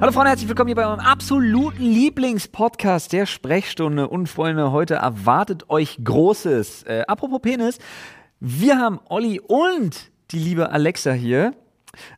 Hallo Freunde, herzlich willkommen hier bei eurem absoluten Lieblingspodcast der Sprechstunde. Und Freunde, heute erwartet euch Großes. Äh, apropos Penis, wir haben Olli und die liebe Alexa hier.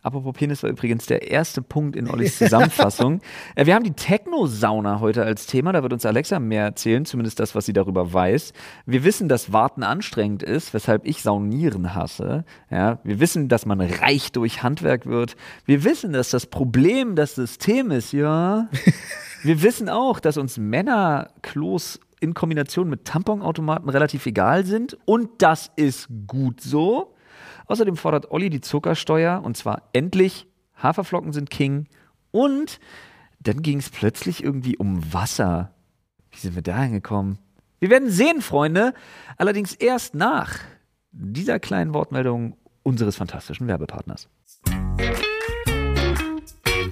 Apropos Penis war übrigens der erste Punkt in Ollis Zusammenfassung. äh, wir haben die Techno-Sauna heute als Thema. Da wird uns Alexa mehr erzählen, zumindest das, was sie darüber weiß. Wir wissen, dass Warten anstrengend ist, weshalb ich Saunieren hasse. Ja, wir wissen, dass man reich durch Handwerk wird. Wir wissen, dass das Problem das System ist, ja. wir wissen auch, dass uns Männerklos in Kombination mit Tamponautomaten relativ egal sind. Und das ist gut so. Außerdem fordert Olli die Zuckersteuer und zwar endlich. Haferflocken sind King. Und dann ging es plötzlich irgendwie um Wasser. Wie sind wir da hingekommen? Wir werden sehen, Freunde. Allerdings erst nach dieser kleinen Wortmeldung unseres fantastischen Werbepartners.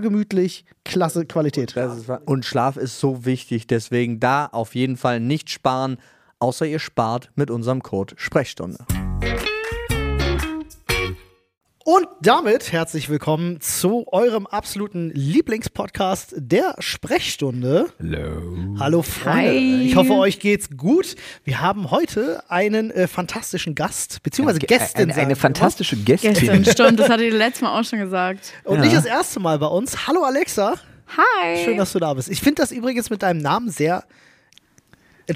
gemütlich, klasse Qualität. Und Schlaf ist so wichtig, deswegen da auf jeden Fall nicht sparen, außer ihr spart mit unserem Code Sprechstunde. Und damit herzlich willkommen zu eurem absoluten Lieblingspodcast der Sprechstunde. Hello. Hallo Freunde, Hi. ich hoffe euch geht's gut. Wir haben heute einen äh, fantastischen Gast, beziehungsweise Gästin. Eine, eine wir fantastische Gästin. Stimmt, das hatte ich letztes Mal auch schon gesagt. Und Ja. nicht das erste Mal bei uns. Hallo Alexa, Hi. schön, dass du da bist. Ich finde das übrigens mit deinem Namen sehr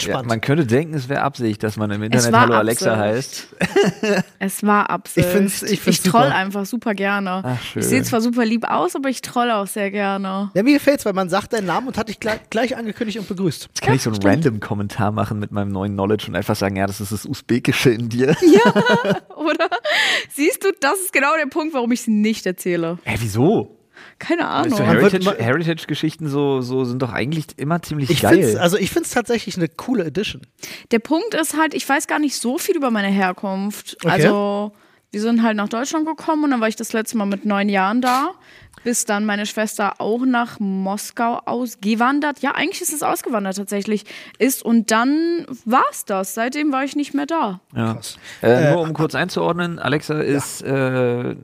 Ja, entspannt. man könnte denken, es wäre Absicht, dass man im Internet Hallo Alexa Absicht. heißt. es war Absicht. Ich find's- ich find's ich troll super. einfach super gerne. Ach, ich sehe zwar super lieb aus, aber ich troll auch sehr gerne. ja, mir gefällt's, weil man sagt deinen Namen und hat dich gleich, gleich angekündigt und begrüßt. Jetzt kann ich so einen random Kommentar machen mit meinem neuen Knowledge und einfach sagen, ja, das ist das Usbekische in dir. Oder? Siehst du, das ist genau der Punkt, warum ich sie nicht erzähle. Hä, wieso? Keine Ahnung. Heritage- Heritage-Geschichten so, so sind doch eigentlich immer ziemlich Ich geil. find's, also ich finde es tatsächlich eine coole Edition. Der Punkt ist halt, ich weiß gar nicht so viel über meine Herkunft. Okay. Also, wir sind halt nach Deutschland gekommen und dann war ich das letzte Mal mit neun Jahren da. Bis dann meine Schwester auch nach Moskau ausgewandert. Ja, eigentlich ist es ausgewandert tatsächlich. Ist und dann war's das. Seitdem war ich nicht mehr da. ja. äh, nur um kurz einzuordnen, Alexa ist äh,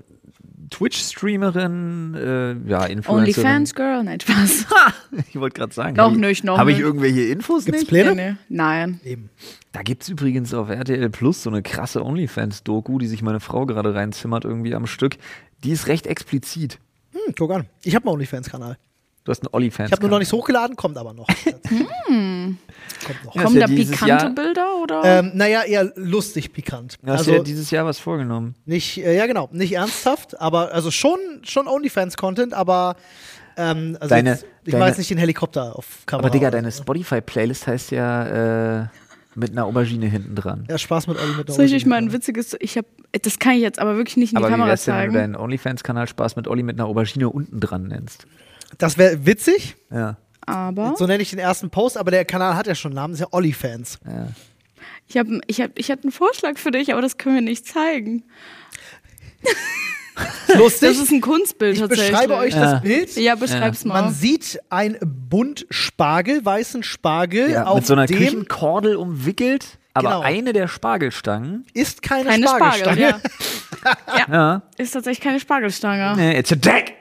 Twitch-Streamerin, äh, ja, Influencerin. Onlyfans Girl? Nein, Spaß. Ich wollte gerade sagen. Noch hab ich- nicht, noch Habe ich irgendwelche Infos Gibt's nicht? Pläne? Nee, nee. Nein. Eben. Da gibt es übrigens auf RTL Plus so eine krasse Onlyfans-Doku, die sich meine Frau gerade reinzimmert irgendwie am Stück. Die ist recht explizit. Hm, guck an. Ich habe einen OnlyFans-Kanal. Du hast einen Olli-Fans. Ich habe nur noch nichts hochgeladen, kommt aber noch. kommt noch. Ja, Kommen ja da pikante Jahr- Bilder oder? Ähm, naja, eher lustig pikant. Du hast also ja dieses Jahr was vorgenommen. nicht, äh, ja genau, nicht ernsthaft, aber also schon, schon OnlyFans-Content, aber ähm, also Deine- jetzt, ich deine- weiß nicht den Helikopter auf Kamera. Aber Digga, oder deine. Spotify-Playlist heißt ja äh, mit einer Aubergine hinten dran. Ja, Spaß mit Olli mit der Soll ich euch mal ein witziges, ich habe, das kann ich jetzt aber wirklich nicht in die Aber wie Kamera wär's denn, wenn zeigen. du deinen Onlyfans-Kanal Spaß mit Olli mit einer Aubergine unten dran nennst? Das wäre witzig, Ja. aber so nenne ich den ersten Post, aber der Kanal hat ja schon einen Namen, ist ja Olli-Fans. ja. ich habe ich hab, ich hab einen Vorschlag für dich, aber das können wir nicht zeigen. Lustig. Das ist ein Kunstbild ich tatsächlich. beschreibe euch Ja. das Bild. Ja, beschreib's mal. Man sieht ein Bunt Spargel, weißen Spargel, ja auf mit so einer dem Küchenkordel umwickelt, aber Genau. eine der Spargelstangen. ist keine, keine Spargel. Spargelstange. Ja. ja. Ja. Ist tatsächlich keine Spargelstange. Nee, it's a deck!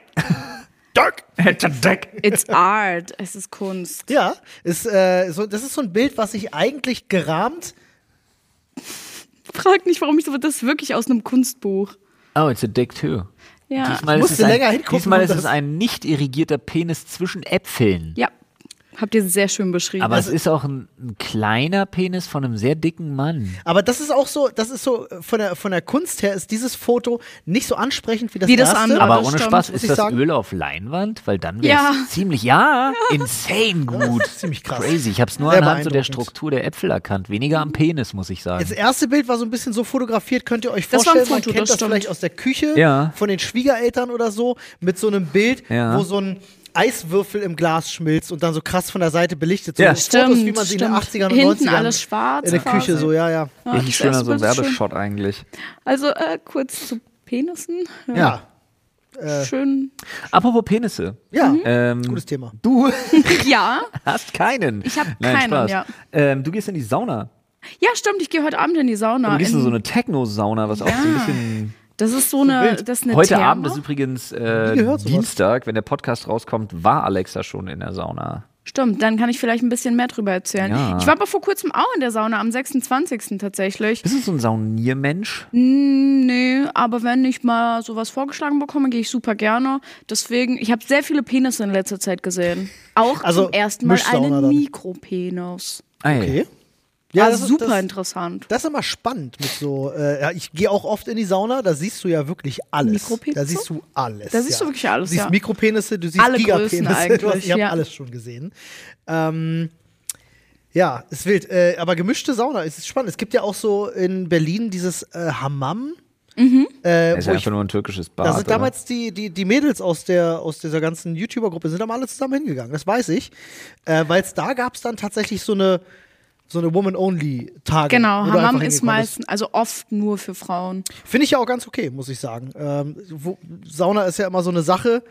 Dark. It's a deck! It's art. Es ist Kunst. Ja, ist, äh, so, das ist so ein Bild, was sich eigentlich gerahmt. Frag nicht, warum ich so. Das ist wirklich aus einem Kunstbuch. Oh, it's a deck too. Ja. Diesmal musste ist es ein, länger hingucken, Diesmal ist es ein nicht irrigierter Penis zwischen Äpfeln. Ja. Habt ihr sehr schön beschrieben. Aber Also es ist auch ein, ein kleiner Penis von einem sehr dicken Mann. Aber das ist auch so, das ist so, äh, von der, von der Kunst her ist dieses Foto nicht so ansprechend wie das Wie das erste. andere. Aber das ohne stimmt, Spaß, ist das sagen. Öl auf Leinwand? Weil dann wäre Ja. es ziemlich, ja, insane gut. ziemlich krass. Crazy. Ich habe es nur Sehr anhand so der. Struktur der Äpfel erkannt. Weniger am Penis, muss ich sagen. Das erste Bild war so ein bisschen so fotografiert, könnt ihr euch Das war ein vorstellen, man Foto, kennt das das vielleicht aus der Küche Ja. von den Schwiegereltern oder so, mit so einem Bild, Ja. wo so ein Eiswürfel im Glas schmilzt und dann so krass von der Seite belichtet. So Ja. Fotos, Stimmt, wie man sie in den stimmt. 80ern und Hinten 90ern alles schwarz in der quasi. Küche so, ja, ja. Ja, Richtig schöner so ein ist schön. Werbeshot eigentlich. Also äh, kurz zu Penissen. Ja, Schön. Apropos Penisse. ja, Ähm, gutes Thema. Du Ja. hast keinen. Ich hab Nein, keinen, Spaß. ja. Ähm, du gehst in die Sauna. Ja, stimmt. Ich gehe heute Abend in die Sauna. Du gehst in so eine Techno-Sauna, was auch so ein Ja. bisschen. Das ist so eine, das ist eine Heute Therme. Abend ist übrigens äh. Dienstag, wenn der Podcast rauskommt, war Alexa schon in der Sauna. Stimmt, dann kann ich vielleicht ein bisschen mehr drüber erzählen. Ja. Ich war aber vor kurzem auch in der Sauna, am 26. tatsächlich. Bist du so ein Sauniermensch? Nee, aber wenn ich mal sowas vorgeschlagen bekomme, gehe ich super gerne. Deswegen, ich habe sehr viele Penisse in letzter Zeit gesehen. Auch Also zum ersten Mal einen. Mikropenis. Ey. Okay. Ja, das ist- super das, interessant. Das ist immer spannend mit so. Äh, ich gehe auch oft in die Sauna, da siehst du ja wirklich alles. Mikropenisse? Da siehst du alles. Da siehst ja. du wirklich alles, Du siehst ja. Mikropenisse, du siehst Alle Gigapenisse. Größen du hast, ich habe ja. alles schon gesehen. Ähm, ja, ist wild. Äh, aber gemischte Sauna es ist spannend. Es gibt ja auch so in Berlin dieses äh, Hammam. Mhm. Äh, Das ist ja ich, einfach nur ein türkisches Bad. da sind oder? damals die, die, die Mädels aus, der, aus dieser ganzen YouTuber-Gruppe sind da mal alle zusammen hingegangen, das weiß ich. Äh, Weil es da gab es dann tatsächlich so eine, so eine Woman-Only-Tage. Genau, Hammam ist meistens, also oft nur für Frauen. Finde ich ja auch ganz okay, muss ich sagen. Ähm, wo, Sauna ist ja immer so eine Sache.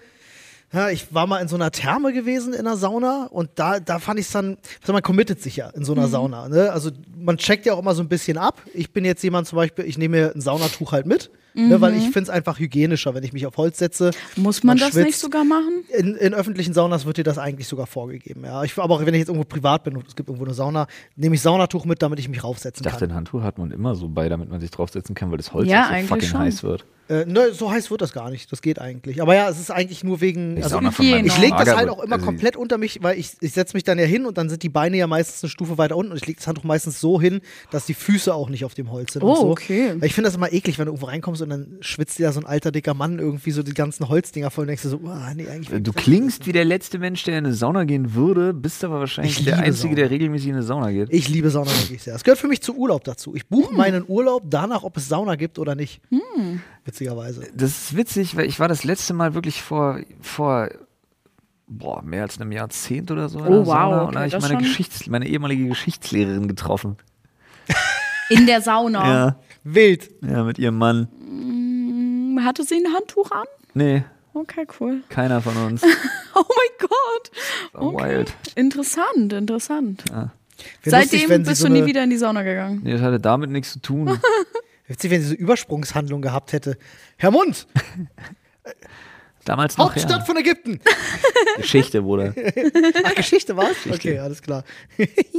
Ja, ich war mal in so einer Therme gewesen in einer Sauna und da, da fand ich es dann, also man committet sich ja in so einer Mhm. Sauna. Ne? Also man checkt ja auch immer so ein bisschen ab. Ich bin jetzt jemand zum Beispiel, ich nehme mir ein Saunatuch halt mit, ne, weil ich finde es einfach hygienischer, wenn ich mich auf Holz setze. Mhm. Muss man, das schwitzt. nicht sogar machen? In, in öffentlichen Saunas wird dir das eigentlich sogar vorgegeben. Ja. Ich, aber auch wenn ich jetzt irgendwo privat bin und es gibt irgendwo eine Sauna, nehme ich Saunatuch mit, damit ich mich raufsetzen Ich dachte, kann. ein Handtuch hat man immer so bei, damit man sich draufsetzen kann, weil das Holz Ja, so fucking schon. heiß wird. Äh, ne, so heiß wird das gar nicht. Das geht eigentlich. Aber ja, es ist eigentlich nur wegen. Also, ich lege das halt auch immer also komplett unter mich, weil ich, ich setze mich dann ja hin und dann sind die Beine ja meistens eine Stufe weiter unten und ich lege das Handtuch meistens so hin, dass die Füße auch nicht auf dem Holz sind. und Oh, so. okay. Weil ich finde das immer eklig, wenn du irgendwo reinkommst und dann schwitzt dir da so ein alter, dicker Mann irgendwie so die ganzen Holzdinger voll und denkst du so, ah, nee, eigentlich. Du klingst wie der letzte Mensch, der in eine Sauna gehen würde, bist aber wahrscheinlich Ich der Einzige, Sauna. der regelmäßig in eine Sauna geht. Ich liebe Sauna wirklich sehr. Es gehört für mich zu Urlaub dazu. Ich Hm. buche meinen Urlaub danach, ob es Sauna gibt oder nicht. Witzigerweise. Das ist witzig, weil ich war das letzte Mal wirklich vor, vor boah, mehr als einem Jahrzehnt oder so. Oh, wow, Sauna, und okay, da habe ich meine, Geschichts-, meine ehemalige Geschichtslehrerin getroffen. In der Sauna. Ja, Wild. ja, mit ihrem Mann. Hatte sie ein Handtuch an? Nee, Okay, cool. keiner von uns. Oh mein Gott. Okay. Wild. Interessant, interessant. Wär Seitdem lustig, bist so du nie wieder in die Sauna gegangen. Nee, das hatte damit nichts zu tun. Witzig, wenn sie so Übersprungshandlung gehabt hätte. Herr Mund, Damals noch, Hauptstadt ja. von Ägypten. Geschichte, Bruder. Ach, Geschichte war's? Okay, alles klar.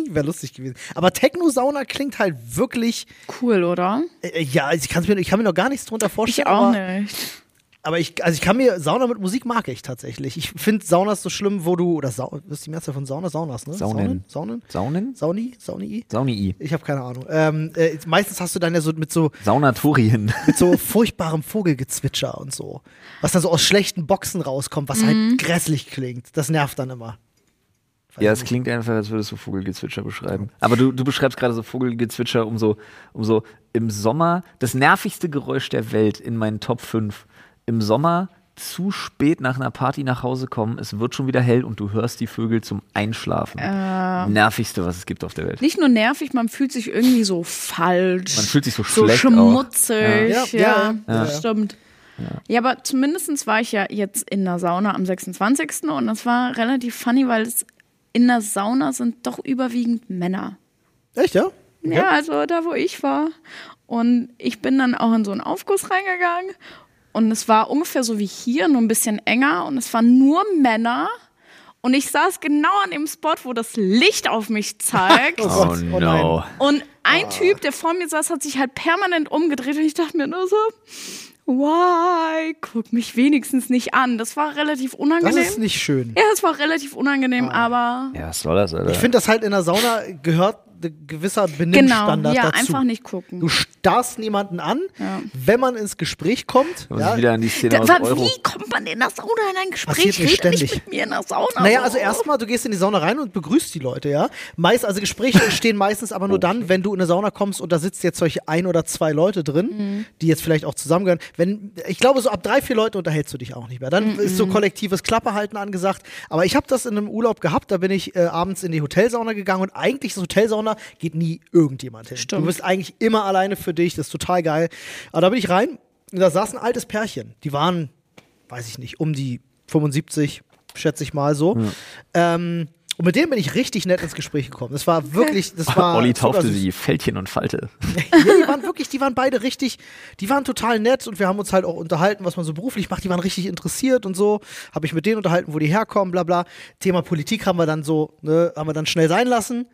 Wäre lustig gewesen. Aber Techno-Sauna klingt halt wirklich. Cool, oder? Äh, ja, ich, kann's mir, ich kann mir noch gar nichts drunter vorstellen. Ich auch aber, nicht. Aber ich, also ich kann mir Sauna mit Musik mag ich tatsächlich. Ich finde Saunas so schlimm, wo du. Oder Sau, was ist die Mehrzahl von Sauna? Saunas, ne? Saunen. Saunen? Saunen? Sauni? Sauni? Sauni-I. Ich habe keine Ahnung. Ähm, äh, meistens hast du dann ja so mit so Saunatorien. mit so furchtbarem Vogelgezwitscher und so. Was dann so aus schlechten Boxen rauskommt, was Mhm. halt grässlich klingt. Das nervt dann immer. Weiß Ja, es klingt einfach, als würdest du Vogelgezwitscher beschreiben. Aber du, du beschreibst gerade so Vogelgezwitscher, um so, um so im Sommer, das nervigste Geräusch der Welt in meinen Top 5. Im Sommer zu spät nach einer Party nach Hause kommen, es wird schon wieder hell und du hörst die Vögel zum Einschlafen. Nervigste, was es gibt auf der Welt. Nicht nur nervig, man fühlt sich irgendwie so falsch. Man fühlt sich so so schlecht auch. schmutzig. Ja. Ja, Ja, ja, ja. das stimmt. Ja. aber zumindest war ich ja jetzt in der Sauna am 26. und das war relativ funny, weil es in der Sauna sind doch überwiegend Männer. Echt, ja? Ja, also da, wo ich war. Und ich bin dann auch in so einen Aufguss reingegangen. Und es war ungefähr so wie hier, nur ein bisschen enger. Und es waren nur Männer. Und ich saß genau an dem Spot, wo das Licht auf mich zeigt. Oh Oh oh no. Und ein Typ, der vor mir saß, hat sich halt permanent umgedreht. Und ich dachte mir nur so, why? Guck mich wenigstens nicht an. Das war relativ Das unangenehm. ist nicht schön. ja, es war relativ unangenehm, aber Ja, was soll das, Alter? Ich finde das halt in der Sauna gehört ein gewisser genau, Benimmstandard ja, dazu. einfach nicht gucken. Du starrst niemanden an, Ja. wenn man ins Gespräch kommt. Ja, wieder an die Szene Da, aus Euro. wie kommt man in der Sauna in ein Passiert Gespräch? mir Rede ständig. nicht mit mir in der Sauna. Naja, so. also erstmal, du gehst in die Sauna rein und begrüßt die Leute, ja. Meist, also Gespräche entstehen meistens aber nur dann, wenn du in eine Sauna kommst und da sitzt jetzt solche ein oder zwei Leute drin, Mhm. die jetzt vielleicht auch zusammengehören. Wenn, ich glaube, so ab drei, vier Leute unterhältst du dich auch nicht mehr. Dann ist Mhm. so kollektives Klapperhalten angesagt. Aber ich habe das in einem Urlaub gehabt, da bin ich äh, abends in die Hotelsauna gegangen und eigentlich ist Hotelsauna geht nie irgendjemand hin. Stimmt. Du bist eigentlich immer alleine für dich, das ist total geil. Aber da bin ich rein und da saß ein altes Pärchen. Die waren, weiß ich nicht, um die 75, schätze ich mal so. Ähm, und mit denen bin ich richtig nett ins Gespräch gekommen. Das war wirklich, das war. Olli taufte sie Fältchen und Falte. Ja, die waren wirklich, die waren beide richtig, die waren total nett und wir haben uns halt auch unterhalten, was man so beruflich macht. Die waren richtig interessiert und so. Habe ich mit denen unterhalten, wo die herkommen, bla bla. Thema Politik haben wir dann so, ne, haben wir dann schnell sein lassen.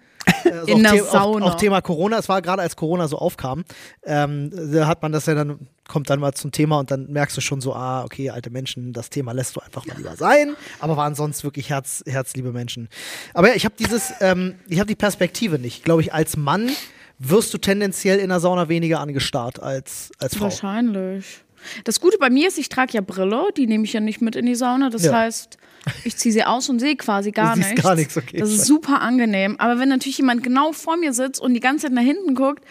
Also In auch der The- Sauna. Auch, auch Thema Corona, es war gerade als Corona so aufkam, ähm, da hat man das ja dann, kommt dann mal zum Thema und dann merkst du schon so, ah, okay, alte Menschen, das Thema lässt du einfach mal lieber sein, aber waren sonst wirklich Herz, herzliebe Menschen. Aber ja, ich habe dieses, ähm, ich habe die Perspektive nicht. Glaube ich, als Mann wirst du tendenziell in der Sauna weniger angestarrt als, als Frau. Wahrscheinlich. Das Gute bei mir ist, ich trage ja Brille, die nehme ich ja nicht mit in die Sauna. Das Ja. heißt, ich ziehe sie aus und sehe quasi gar Du nichts. gar nichts, okay. Das ist super angenehm. Aber wenn natürlich jemand genau vor mir sitzt und die ganze Zeit nach hinten guckt,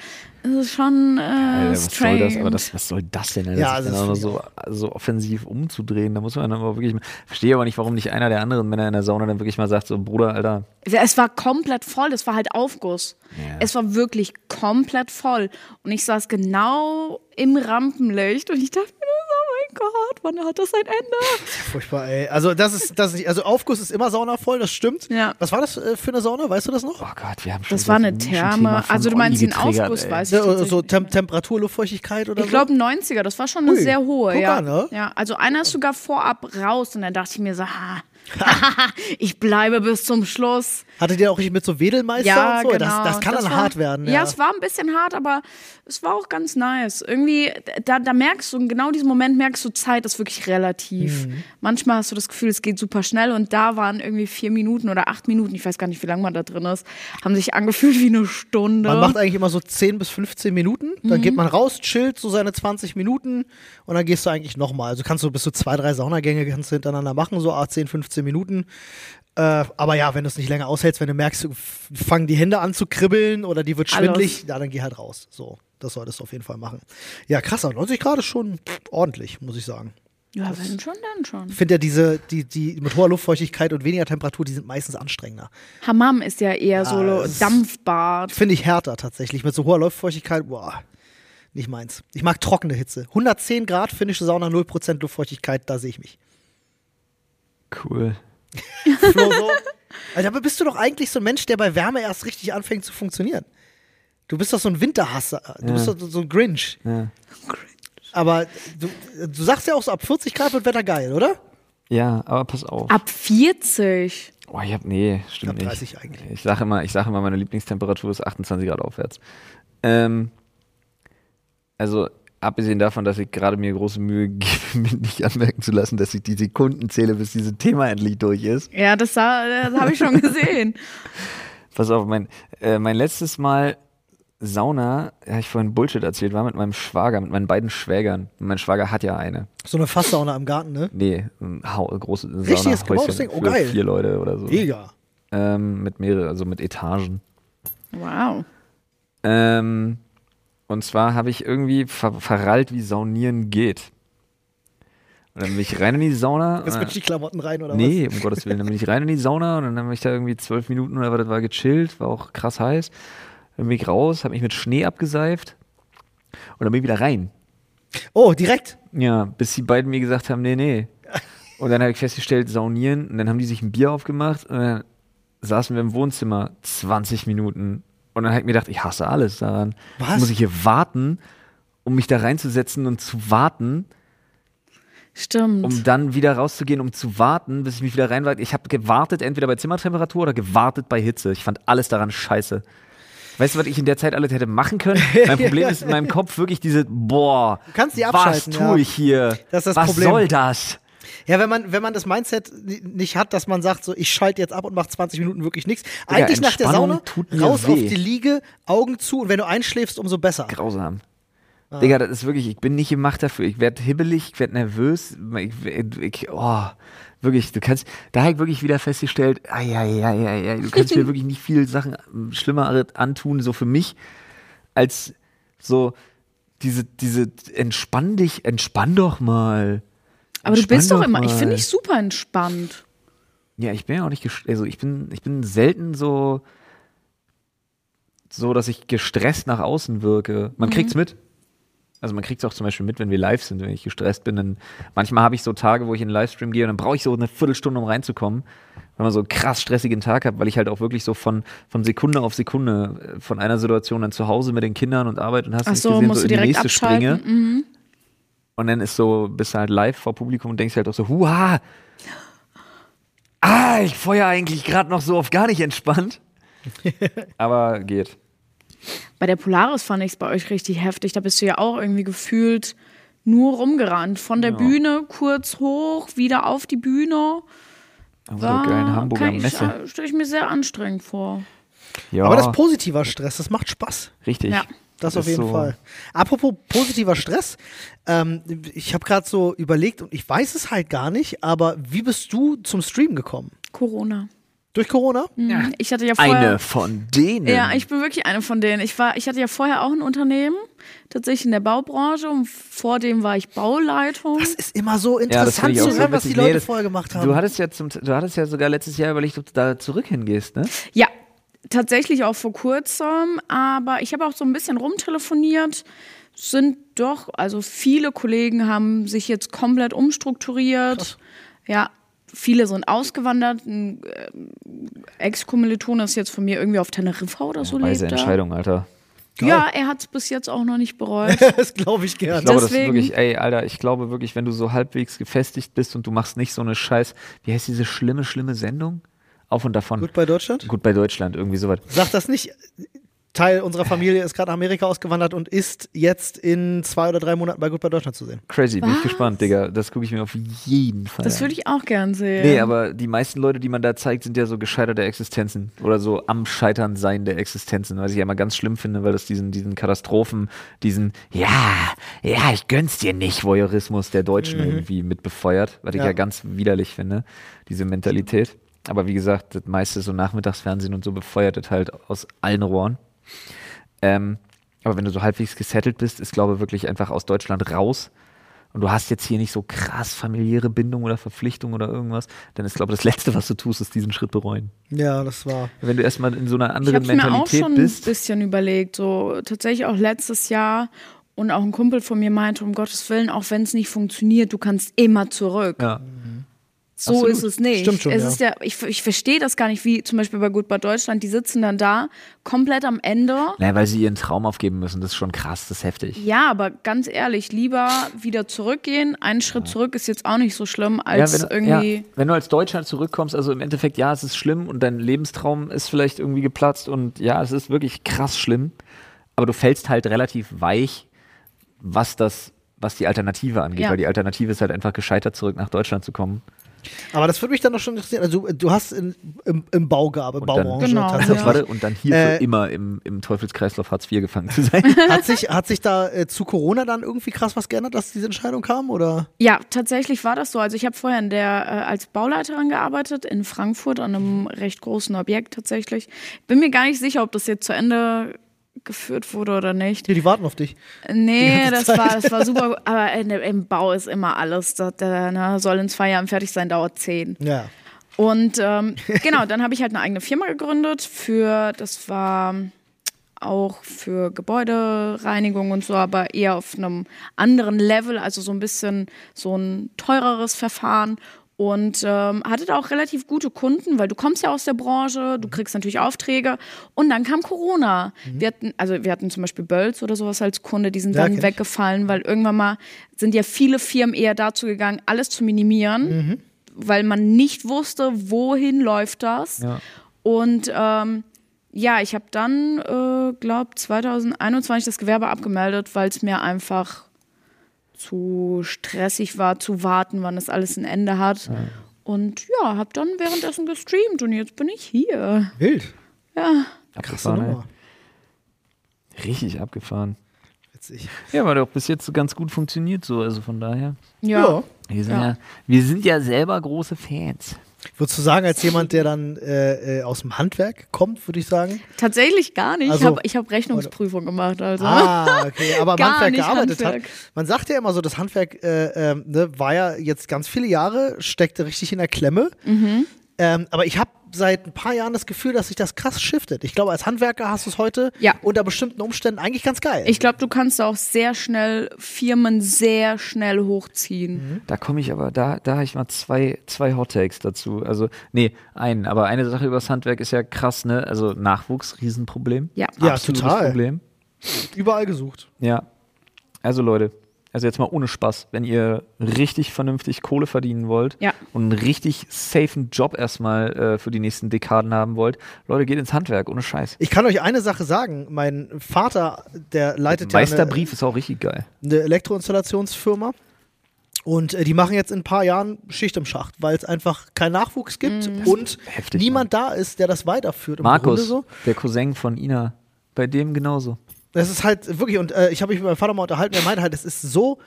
ist es schon äh, Alter, was soll strange. das? Aber das, was soll das denn? Alter? Ja, dann das auch noch so, so offensiv umzudrehen. Da muss man dann aber wirklich. Verstehe aber nicht, warum nicht einer der anderen Männer in der Sauna dann wirklich mal sagt: So, Bruder, Alter, Es war komplett voll, es war halt Aufguss. Ja. Es war wirklich komplett voll. Und ich saß genau im Rampenlicht und ich dachte mir, oh mein Gott, wann hat das ein Ende? Furchtbar, ey. Also das ist, das ist, also Aufguss ist immer saunavoll, das stimmt. Ja. Was war das äh, für eine Sauna? Weißt du das noch? oh Gott, wir haben schon Das war eine Therme. Also du meinst den Aufguss, ey. weiß ich Ja, so Tem Temperatur, Luftfeuchtigkeit oder Ich so? glaube, ein 90er, das war schon eine Ui, sehr hohe, guck ja. an, ne? ja. Also einer ist sogar vorab raus und dann dachte ich mir so, ha, ich bleibe bis zum Schluss. Hattet ihr auch richtig mit so Wedelmeister Ja, und so? genau. Das, das kann dann war, hart werden. Ja. Ja, es war ein bisschen hart, aber es war auch ganz nice. Irgendwie, da, da merkst du, in genau diesem Moment merkst du, Zeit ist wirklich relativ. Mhm. Manchmal hast du das Gefühl, es geht super schnell und da waren irgendwie vier Minuten oder acht Minuten, ich weiß gar nicht, wie lange man da drin ist, haben sich angefühlt wie eine Stunde. Man macht eigentlich immer so 10 bis 15 Minuten, dann Mhm. geht man raus, chillt so seine 20 Minuten und dann gehst du eigentlich nochmal. Also kannst du bis zu zwei, drei Saunagänge kannst du hintereinander machen, so ah, 10, 15 Minuten. Äh, aber ja, wenn du es nicht länger aushältst, wenn du merkst, du fangen die Hände an zu kribbeln oder die wird Alles. schwindlig, ja, dann geh halt raus. So, das solltest du auf jeden Fall machen. Ja, krass, aber 90 Grad ist schon ordentlich, muss ich sagen. ja, wenn schon, dann schon. Ich finde ja diese, die, die mit hoher Luftfeuchtigkeit und weniger Temperatur, die sind meistens anstrengender. Hammam ist ja eher so das ist- Dampfbad. Finde ich härter tatsächlich. Mit so hoher Luftfeuchtigkeit, boah, nicht meins. Ich mag trockene Hitze. 110 Grad finnische Sauna, 0% Luftfeuchtigkeit, da sehe ich mich. Cool. Flo, so. Alter, aber bist du doch eigentlich so ein Mensch, der bei Wärme erst richtig anfängt zu funktionieren. Du bist doch so ein Winterhasser. Du Ja. bist doch so ein Grinch. Ja. Aber du, du sagst ja auch so, ab 40 Grad wird Wetter geil, oder? ja, aber pass auf. Ab 40. Oh, ich hab, nee, stimmt Ab nicht. 30 eigentlich. Ich sage immer, ich sage immer, meine Lieblingstemperatur ist 28 Grad aufwärts. Ähm, also abgesehen davon, dass ich gerade mir große Mühe gebe, mir nicht anmerken zu lassen, dass ich die Sekunden zähle, bis dieses Thema endlich durch ist. Ja, das, das habe ich schon gesehen. Pass auf, mein, äh, mein letztes Mal Sauna, ja, ich vorhin Bullshit erzählt, war mit meinem Schwager, mit meinen beiden Schwägern. Und mein Schwager hat ja eine. So eine Fasssauna im Garten, ne? Nee, ein Hau große Richtiges Saunahäuschen gebautes Ding? Oh, für geil. vier Leute oder so. Mega. Ähm, mit mehreren, also mit Etagen. Wow. Ähm, und zwar habe ich irgendwie ver verrallt, wie Saunieren geht. Und dann bin ich rein in die Sauna. Jetzt mit die Klamotten rein, oder dann, nee, um Gottes Willen. Dann bin ich rein in die Sauna und dann habe ich da irgendwie zwölf Minuten oder was, das war gechillt, war auch krass heiß. Dann bin ich raus, habe mich mit Schnee abgeseift und dann bin ich wieder rein. was? Oh, direkt. Ja, bis die beiden mir gesagt haben, nee, nee. Und dann habe ich festgestellt, saunieren. Und dann haben die sich ein Bier aufgemacht und dann saßen wir im Wohnzimmer 20 Minuten. Und dann habe ich mir gedacht, ich hasse alles daran. Was? Jetzt muss ich hier warten, um mich da reinzusetzen und zu warten, Stimmt. um dann wieder rauszugehen, um zu warten, bis ich mich wieder reinwarte. Ich habe gewartet, entweder bei Zimmertemperatur oder gewartet bei Hitze. Ich fand alles daran scheiße. Weißt du, was ich in der Zeit alles hätte machen können? Mein Problem ist in meinem Kopf wirklich diese, boah, kannst die was abschalten, tue ja. ich hier? Das das was Problem. soll das? Ja, wenn man, wenn man das Mindset ni- nicht hat, dass man sagt, so ich schalte jetzt ab und mache 20 Minuten wirklich nichts. Eigentlich nach der Sauna, raus weh. auf die Liege, Augen zu und wenn du einschläfst, umso besser. Grausam. Ah. Digga, das ist wirklich, ich bin nicht gemacht dafür. Ich werde hibbelig, ich werde nervös. Ich, ich, oh, wirklich, du kannst, da habe ich wirklich wieder festgestellt, ai, ai, ai, ai, ai, du kannst mir wirklich nicht viel Sachen schlimmer antun, so für mich, als so diese, diese, entspann dich, entspann doch mal. Aber du bist doch immer, ich mal. finde dich super entspannt. Ja, ich bin ja auch nicht, also ich bin, ich bin selten so, so, dass ich gestresst nach außen wirke. Man kriegt's mit. Also man kriegt's auch zum Beispiel mit, wenn wir live sind, wenn ich gestresst bin. Dann manchmal habe ich so Tage, wo ich in den Livestream gehe und dann brauche ich so eine Viertelstunde, um reinzukommen. Wenn man so einen krass stressigen Tag hat, weil ich halt auch wirklich so von, von Sekunde auf Sekunde äh, von einer Situation dann zu Hause mit den Kindern und Arbeit und hast Ach nicht so, gesehen, musst so du in die nächste springe. abschalten. Mhm. Und dann ist so, bist du halt live vor Publikum und denkst halt auch so, huha, ah, ich feuer eigentlich gerade noch so auf gar nicht entspannt. Aber geht. Bei der Polaris fand ich es bei euch richtig heftig. Da bist du ja auch irgendwie gefühlt nur rumgerannt. Von der Ja. Bühne kurz hoch, wieder auf die Bühne. Geil in Hamburger kann ich- Messe. Stelle ich mir sehr anstrengend vor. Ja, Aber das ist positiver Stress, das macht Spaß. richtig. Ja. Das, auf ist jeden so- Fall. Apropos positiver Stress, ähm, ich habe gerade so überlegt und ich weiß es halt gar nicht, aber wie bist du zum Stream gekommen? Corona. Durch Corona? Mhm. Ich hatte ja vorher. Eine von denen. Ja, ich bin wirklich eine von denen. Ich, war, ich hatte ja vorher auch ein Unternehmen, tatsächlich in der Baubranche und vor dem war ich Bauleitung. Das ist immer so ja, das interessant auch zu so hören, was die. Leute Nee, das- vorher gemacht haben. Du hattest ja zum, du hattest ja sogar letztes Jahr überlegt, ob du da zurück hingehst, ne? Ja, tatsächlich auch vor kurzem, aber ich habe auch so ein bisschen rumtelefoniert. Sind doch, also viele Kollegen haben sich jetzt komplett umstrukturiert. Ja, viele sind ausgewandert. Ein äh, Ex-Kommilitone ist jetzt von mir irgendwie auf Teneriffa oder so Weise lebt. Entscheidung, Alter. Ja, er hat es bis jetzt auch noch nicht bereut. das glaube ich gerne. Ich glaube, das ist Deswegen- wirklich, ey, Alter, ich glaube wirklich, wenn du so halbwegs gefestigt bist und du machst nicht so eine Scheiß, wie heißt diese schlimme, schlimme Sendung? Auf und davon. Gut bei Deutschland? Gut bei Deutschland, irgendwie sowas. Sag das nicht. Teil unserer Familie ist gerade nach Amerika ausgewandert und ist jetzt in zwei oder drei Monaten bei Gut bei Deutschland zu sehen. Crazy, bin ich Was? gespannt, Digga. Das gucke ich mir auf jeden Fall Das würde ich auch gern sehen. Nee, aber die meisten Leute, die man da zeigt, sind ja so gescheiterte Existenzen oder so am Scheitern sein der Existenzen, was ich ja immer ganz schlimm finde, weil das diesen, diesen Katastrophen, diesen, ja, ja, ich gönn's dir nicht, Voyeurismus der Deutschen irgendwie mit befeuert, was ich Ja. ja ganz widerlich finde, diese Mentalität. Aber wie gesagt, das meiste so Nachmittagsfernsehen und so befeuert das halt aus allen Rohren. Ähm, aber wenn du so halbwegs gesettelt bist, ist glaube ich wirklich einfach aus Deutschland raus und du hast jetzt hier nicht so krass familiäre Bindung oder Verpflichtung oder irgendwas, dann ist glaube ich das Letzte, was du tust, ist diesen Schritt bereuen. Ja, das war. Wenn du erstmal in so einer Ich anderen habe mir auch Mentalität schon ein bist, bisschen überlegt, so tatsächlich auch letztes Jahr und auch ein Kumpel von mir meinte, um Gottes Willen, auch wenn es nicht funktioniert, du kannst immer zurück. ja, so absolut. ist es nicht. Stimmt schon, es ja. ist ja, ich, ich verstehe das gar nicht, wie zum Beispiel bei bei Deutschland, die sitzen dann da, komplett am Ende. naja, weil sie ihren Traum aufgeben müssen, das ist schon krass, das ist heftig. Ja, aber ganz ehrlich, lieber wieder zurückgehen. Ein Schritt zurück ist jetzt auch nicht so schlimm, als ja, wenn, irgendwie. Ja, wenn du als Deutscher zurückkommst, also im Endeffekt, ja, es ist schlimm und dein Lebenstraum ist vielleicht irgendwie geplatzt und ja, es ist wirklich krass schlimm, aber du fällst halt relativ weich, was das, was die Alternative angeht, Ja. weil die Alternative ist halt einfach gescheitert, zurück nach Deutschland zu kommen. Aber das würde mich dann doch schon interessieren. Also, du hast in, im, im Baugabe, Und Baubranche dann, Genau, tatsächlich. ja. warte, und dann hier Äh, für immer im, im Teufelskreislauf Hartz IV gefangen zu sein. Hat sich, hat sich da äh, zu Corona dann irgendwie krass was geändert, dass diese Entscheidung kam? Oder? Ja, tatsächlich war das so. Also ich habe vorher in der, äh, als Bauleiterin gearbeitet in Frankfurt an einem recht großen Objekt tatsächlich. Bin mir gar nicht sicher, ob das jetzt zu Ende geführt wurde oder nicht. Nee, die warten auf dich. Nee, das war, das war super. Aber in, im Bau ist immer alles. Das, äh, ne, soll in zwei Jahren fertig sein, dauert zehn. Ja. Und ähm, genau, dann habe ich halt eine eigene Firma gegründet für, das war auch für Gebäudereinigung und so, aber eher auf einem anderen Level, also so ein bisschen so ein teureres Verfahren. Und ähm, hatte da auch relativ gute Kunden, weil du kommst ja aus der Branche, du kriegst natürlich Aufträge. Und dann kam Corona. Wir hatten, also wir hatten zum Beispiel Bölz oder sowas als Kunde, die sind Ja, dann ich. weggefallen, weil irgendwann mal sind ja viele Firmen eher dazu gegangen, alles zu minimieren weil man nicht wusste, wohin läuft das. Ja. Und ähm, ja, ich habe dann, äh, glaube 2021 das Gewerbe abgemeldet, weil es mir einfach zu stressig war zu warten, wann das alles ein Ende hat. Und ja, habe dann währenddessen gestreamt und jetzt bin ich hier. Wild. Ja, Krasse Abgefahren, Nummer. Richtig abgefahren. Witzig. Ja, aber doch bis jetzt ganz gut funktioniert so, also von daher. ja. Wir sind ja, Ja. wir sind ja selber große Fans. Würdest du sagen, als jemand, der dann äh, äh, aus dem Handwerk kommt, würde ich sagen? Tatsächlich gar nicht. Also- ich habe hab Rechnungsprüfung gemacht. Also. Ah, okay, aber am Gar Handwerk nicht gearbeitet Handwerk. hat. Man sagt ja immer so, das Handwerk äh, ähm, ne, war ja jetzt ganz viele Jahre, steckte richtig in der Klemme. Mhm. Ähm, aber ich habe seit ein paar Jahren das Gefühl, dass sich das krass shiftet. Ich glaube, als Handwerker hast du es heute Ja. unter bestimmten Umständen eigentlich ganz geil. Ich glaube, du kannst auch sehr schnell Firmen sehr schnell hochziehen. Da komme ich aber, da, da habe ich mal zwei, zwei Hot Takes dazu. Also, nee, einen. Aber eine Sache über das Handwerk ist ja krass, ne? Also Nachwuchs, Riesenproblem. Ja. Ja, Absolutes total. Problem. Überall gesucht. Ja. Also Leute, also jetzt mal ohne Spaß, wenn ihr richtig vernünftig Kohle verdienen wollt Ja. und einen richtig safen Job erstmal äh, für die nächsten Dekaden haben wollt, Leute, geht ins Handwerk, ohne Scheiß. Ich kann euch eine Sache sagen. Mein Vater, der leitet ja eine, Meisterbrief ist auch richtig geil. eine Elektroinstallationsfirma. Und äh, die machen jetzt in ein paar Jahren Schicht im Schacht, weil es einfach keinen Nachwuchs gibt und Heftig, niemand da ist, der das weiterführt. Im Markus, so. der Cousin von Ina, bei dem genauso. Das ist halt wirklich, und äh, ich habe mich mit meinem Vater mal unterhalten, der meinte halt, es ist so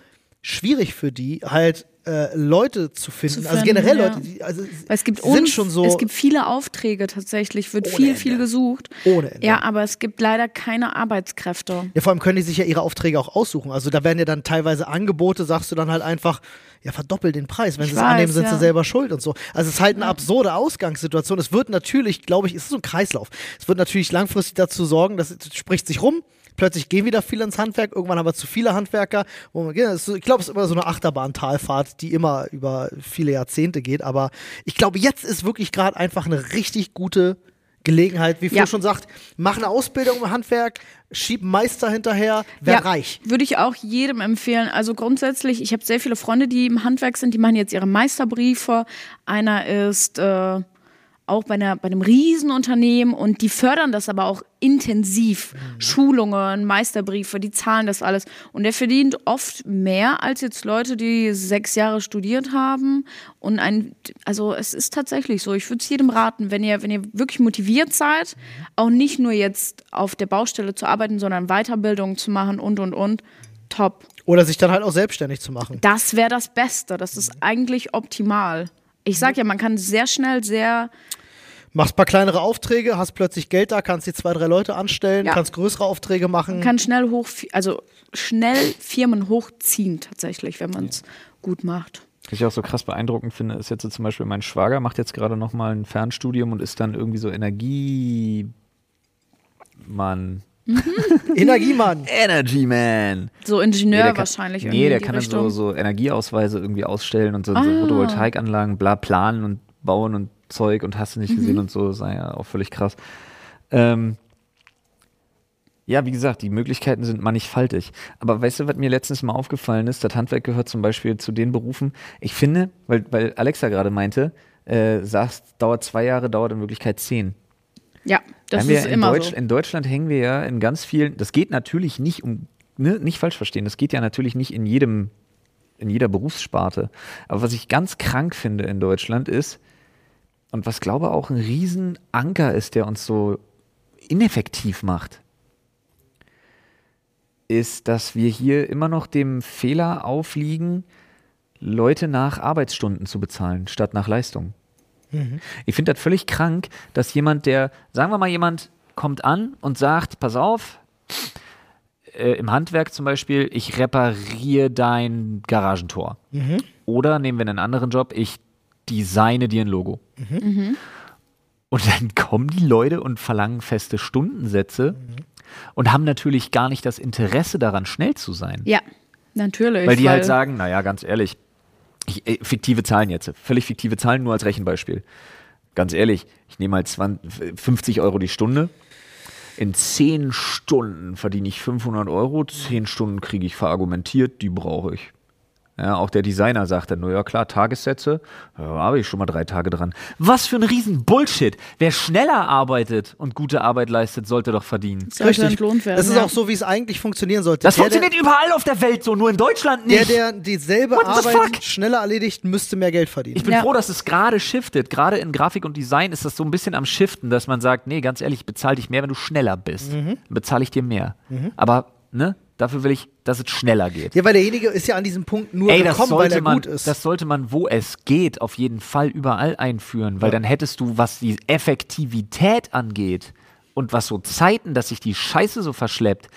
schwierig für die, halt äh, Leute zu finden. Zu also finden, generell ja. Leute, die also, Weil es gibt sind uns, schon so es gibt viele Aufträge tatsächlich, wird viel, Ende. viel gesucht. ohne Ende. Ja, aber es gibt leider keine Arbeitskräfte. Ja, vor allem können die sich ja ihre Aufträge auch aussuchen. Also da werden ja dann teilweise Angebote, sagst du dann halt einfach, ja, verdoppel den Preis. Wenn Ich sie es annehmen, sind ja. sie selber schuld und so. Also es ist halt eine absurde Ausgangssituation. Es wird natürlich, glaube ich, es ist so ein Kreislauf. Es wird natürlich langfristig dazu sorgen, dass es spricht sich rum. Plötzlich gehen wieder viele ins Handwerk. Irgendwann haben wir zu viele Handwerker. Ist ich glaube, es ist immer so eine Achterbahntalfahrt, die immer über viele Jahrzehnte geht. Aber ich glaube, jetzt ist wirklich gerade einfach eine richtig gute Gelegenheit, wie Flo Ja. schon sagt, mach eine Ausbildung im Handwerk, schieb Meister hinterher, wer Ja, reich. Würde ich auch jedem empfehlen. Also grundsätzlich, ich habe sehr viele Freunde, die im Handwerk sind, die machen jetzt ihre Meisterbriefe. Einer ist äh, auch bei, einer, bei einem Riesenunternehmen und die fördern das aber auch intensiv. Schulungen, Meisterbriefe, die zahlen das alles. Und der verdient oft mehr als jetzt Leute, die sechs Jahre studiert haben. Und ein, also es ist tatsächlich so. Ich würde es jedem raten, wenn ihr, wenn ihr wirklich motiviert seid, auch nicht nur jetzt auf der Baustelle zu arbeiten, sondern Weiterbildung zu machen und und und. Top. Oder sich dann halt auch selbstständig zu machen. Das wäre das Beste. Das ist eigentlich optimal. Ich sag ja, man kann sehr schnell sehr Machst ein paar kleinere Aufträge, hast plötzlich Geld da, kannst die zwei, drei Leute anstellen, Ja. kannst größere Aufträge machen. kann schnell hoch, also schnell Firmen hochziehen tatsächlich, wenn man es gut macht. Was ich auch so krass beeindruckend finde, ist jetzt so zum Beispiel mein Schwager macht jetzt gerade noch mal ein Fernstudium und ist dann irgendwie so Energiemann. Energiemann. Energy Man. So Ingenieur der kann- wahrscheinlich irgendwie. Nee, der kann dann so, Richtung. so Energieausweise irgendwie ausstellen und so, so Ah. Photovoltaikanlagen, bla, planen und bauen und Zeug und hast du Mhm. nicht gesehen und so, sei ja auch völlig krass. Ähm, ja, wie gesagt, die Möglichkeiten sind mannigfaltig. Aber weißt du, was mir letztens mal aufgefallen ist? Das Handwerk gehört zum Beispiel zu den Berufen. Ich finde, weil, weil Alexa gerade meinte, äh, sagst, dauert zwei Jahre, dauert in Wirklichkeit zehn. Ja, das ist in, immer Deutsch, so. in Deutschland hängen wir ja in ganz vielen, das geht natürlich nicht um, ne, nicht falsch verstehen, das geht ja natürlich nicht in jedem, in jeder Berufssparte. Aber was ich ganz krank finde in Deutschland ist, und was glaube auch ein Riesenanker ist, der uns so ineffektiv macht, ist, dass wir hier immer noch dem Fehler aufliegen, Leute nach Arbeitsstunden zu bezahlen, statt nach Leistung. Ich finde das völlig krank, dass jemand, der, sagen wir mal, jemand kommt an und sagt, pass auf, äh, im Handwerk zum Beispiel, ich repariere dein Garagentor. Oder nehmen wir einen anderen Job, ich designe dir ein Logo. Und dann kommen die Leute und verlangen feste Stundensätze und haben natürlich gar nicht das Interesse daran, schnell zu sein. Ja, natürlich. Weil die halt sagen, naja, ganz ehrlich, ich, äh, fiktive Zahlen jetzt, völlig fiktive Zahlen nur als Rechenbeispiel. Ganz ehrlich, ich nehme mal 20, 50 Euro die Stunde. In 10 Stunden verdiene ich 500 Euro, 10 Stunden kriege ich verargumentiert, die brauche ich. Ja, auch der Designer sagt dann nur, ja klar, Tagessätze, ja, habe ich schon mal drei Tage dran. Was für ein riesen Bullshit. Wer schneller arbeitet und gute Arbeit leistet, sollte doch verdienen. Sollte entlohnt werden. Das ist ja. auch so, wie es eigentlich funktionieren sollte. Das der, funktioniert überall auf der Welt so, nur in Deutschland der, nicht. der, der dieselbe What Arbeit fuck? schneller erledigt, müsste mehr Geld verdienen. Ich bin Ja. froh, dass es gerade shiftet. Gerade in Grafik und Design ist das so ein bisschen am Shiften, dass man sagt, nee, ganz ehrlich, ich bezahle dich mehr, wenn du schneller bist. Mhm. Dann bezahle ich dir mehr. Aber, ne, dafür will ich, dass es schneller geht. ja, weil derjenige ist ja an diesem Punkt nur Ey, gekommen, weil er man, gut ist. das sollte man, wo es geht, auf jeden Fall überall einführen, weil dann hättest du, was die Effektivität angeht und was so Zeiten, dass sich die Scheiße so verschleppt,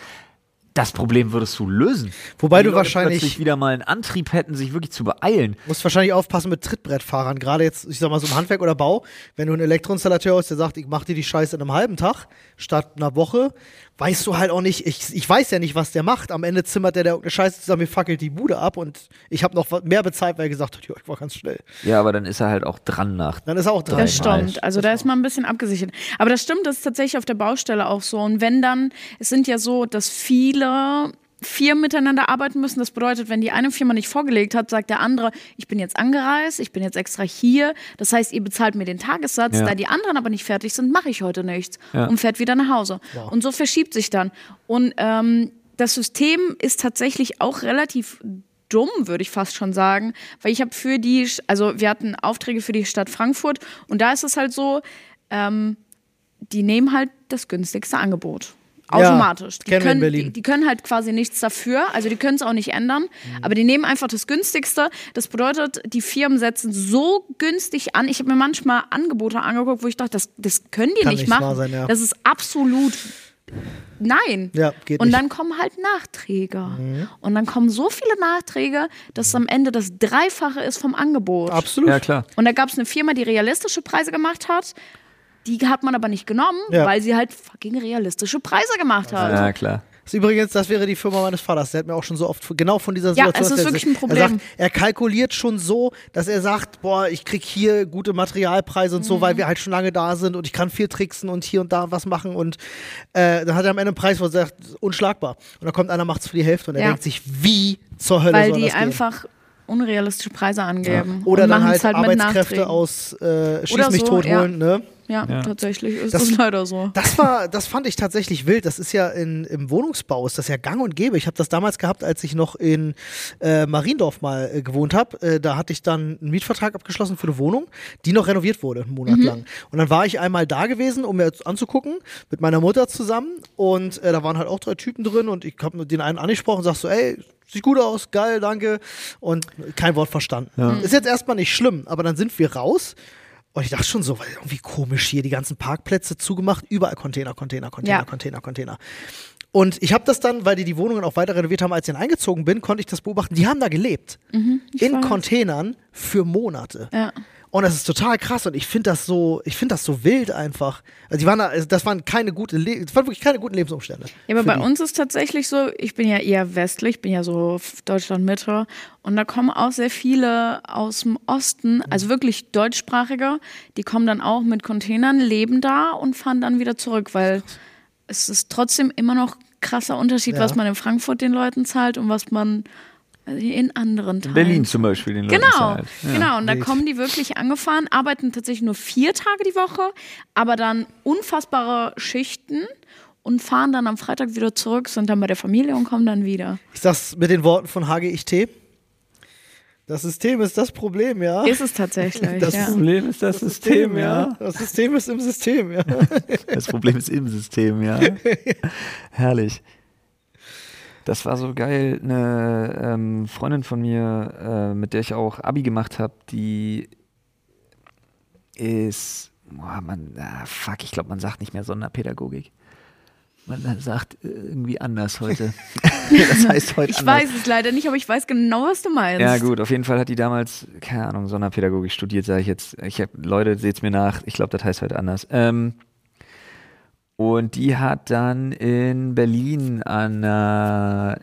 das Problem würdest du lösen. Wobei du Leute wahrscheinlich- wieder mal einen Antrieb hätten, sich wirklich zu beeilen. musst wahrscheinlich aufpassen mit Trittbrettfahrern. Gerade jetzt, ich sag mal so im Handwerk oder Bau, wenn du ein Elektroinstallateur hast, der sagt, ich mach dir die Scheiße in einem halben Tag statt einer Woche, weißt du halt auch nicht, ich, ich weiß ja nicht, was der macht. Am Ende zimmert der, der irgendeine Scheiße zusammen, mir fackelt die Bude ab und ich habe noch mehr bezahlt, weil er gesagt hat, ja, ich war ganz schnell. Ja, aber dann ist er halt auch dran nach. Dann ist er auch dran. Das stimmt. Also da ist man ein bisschen abgesichert. Aber das stimmt, das ist tatsächlich auf der Baustelle auch so. Und wenn dann, es sind ja so, dass viele Firmen miteinander arbeiten müssen. Das bedeutet, wenn die eine Firma nicht vorgelegt hat, sagt der andere, ich bin jetzt angereist, ich bin jetzt extra hier. Das heißt, ihr bezahlt mir den Tagessatz. Ja. Da die anderen aber nicht fertig sind, mache ich heute nichts Ja. und fährt wieder nach Hause. Und so verschiebt sich dann. Und ähm, das System ist tatsächlich auch relativ dumm, würde ich fast schon sagen, weil ich habe für die, also wir hatten Aufträge für die Stadt Frankfurt und da ist es halt so, ähm, die nehmen halt das günstigste Angebot. Automatisch. die, kennen wir in können, Berlin. Die, die können halt quasi nichts dafür, also die können es auch nicht ändern, aber die nehmen einfach das günstigste. Das bedeutet, die Firmen setzen so günstig an. Ich habe mir manchmal Angebote angeguckt, wo ich dachte, das, das können die Kann nicht nicht machen. wahr sein, ja. Das ist absolut Nein. Ja, geht und nicht. dann kommen halt Nachträge. Und dann kommen so viele Nachträge, dass es am Ende das Dreifache ist vom Angebot. Absolut. Ja, klar. Und da gab es eine Firma, die realistische Preise gemacht hat. Die hat man aber nicht genommen, Ja. weil sie halt fucking realistische Preise gemacht hat. Ja, klar. Das ist übrigens, das wäre die Firma meines Vaters. Der hat mir auch schon so oft genau von dieser Ja, Situation es ist erzählt. wirklich ein Er Problem. sagt, er kalkuliert schon so, dass er sagt, boah, ich krieg hier gute Materialpreise und so, Mhm. weil wir halt schon lange da sind und ich kann viel tricksen und hier und da was machen und äh, dann hat er am Ende einen Preis, wo er sagt, unschlagbar. Und dann kommt einer, macht's für die Hälfte und er Ja. denkt sich, wie zur Hölle Weil soll die das gehen? einfach unrealistische Preise angeben. Oder und dann machen's halt, mit Arbeitskräfte Nachträgen. aus äh, Schieß Oder mich so, tot ja. holen, ne? Ja, Ja. tatsächlich ist Das- das, leider so. Das war, das fand ich tatsächlich wild. Das ist ja in, im Wohnungsbau, ist das ja gang und gäbe. Ich habe das damals gehabt, als ich noch in äh, Mariendorf mal äh, gewohnt habe. Äh, da hatte ich dann einen Mietvertrag abgeschlossen für eine Wohnung, die noch renoviert wurde, einen Monat lang. Und dann war ich einmal da gewesen, um mir jetzt anzugucken, mit meiner Mutter zusammen. Und äh, da waren halt auch drei Typen drin und ich habe den einen angesprochen und sag so, ey, sieht gut aus, geil, danke. Und kein Wort verstanden. Ist jetzt erstmal nicht schlimm, aber dann sind wir raus. Und ich dachte schon so, weil irgendwie komisch hier, die ganzen Parkplätze zugemacht, überall Container, Container, Container, Ja. Container, Container. Und ich habe das dann, weil die die Wohnungen auch weiter renoviert haben, als ich dann eingezogen bin, konnte ich das beobachten. Die haben da gelebt. in weiß. Containern für Monate. Ja. Und das ist total krass und ich finde das so, ich finde das so wild einfach. Also die waren da, also das waren keine gute, Le das waren wirklich keine guten Lebensumstände. Ja, aber bei die. uns ist tatsächlich so, ich bin ja eher westlich, bin ja so Deutschland Mitte und da kommen auch sehr viele aus dem Osten, also wirklich deutschsprachige, die kommen dann auch mit Containern, leben da und fahren dann wieder zurück, weil es ist trotzdem immer noch krasser Unterschied, Ja. was man in Frankfurt den Leuten zahlt und was man in anderen Teilen. Berlin zum Beispiel, den Genau. Ja. genau. Und da wild. kommen die wirklich angefahren, arbeiten tatsächlich nur vier Tage die Woche, aber dann unfassbare Schichten und fahren dann am Freitag wieder zurück, sind dann bei der Familie und kommen dann wieder. Ich sag's mit den Worten von HGIT. Das System ist das Problem, ja. Ist es tatsächlich, Das ja. Problem ist das, System, ja. Das System ist im System, ja. Das Problem ist im System, ja. Herrlich. Das war so geil. Eine ähm, Freundin von mir, äh, mit der ich auch Abi gemacht habe, die ist, boah, man, ah, fuck, ich glaube, man sagt nicht mehr Sonderpädagogik. Man sagt äh, irgendwie anders heute. das heißt heute Ich anders. weiß es leider nicht, aber ich weiß genau, was du meinst. Ja, gut, auf jeden Fall hat die damals, keine Ahnung, Sonderpädagogik studiert, sage ich jetzt. Ich hab, Leute, seht's mir nach, ich glaube, das heißt heute anders. Ähm, und die hat dann in Berlin an einer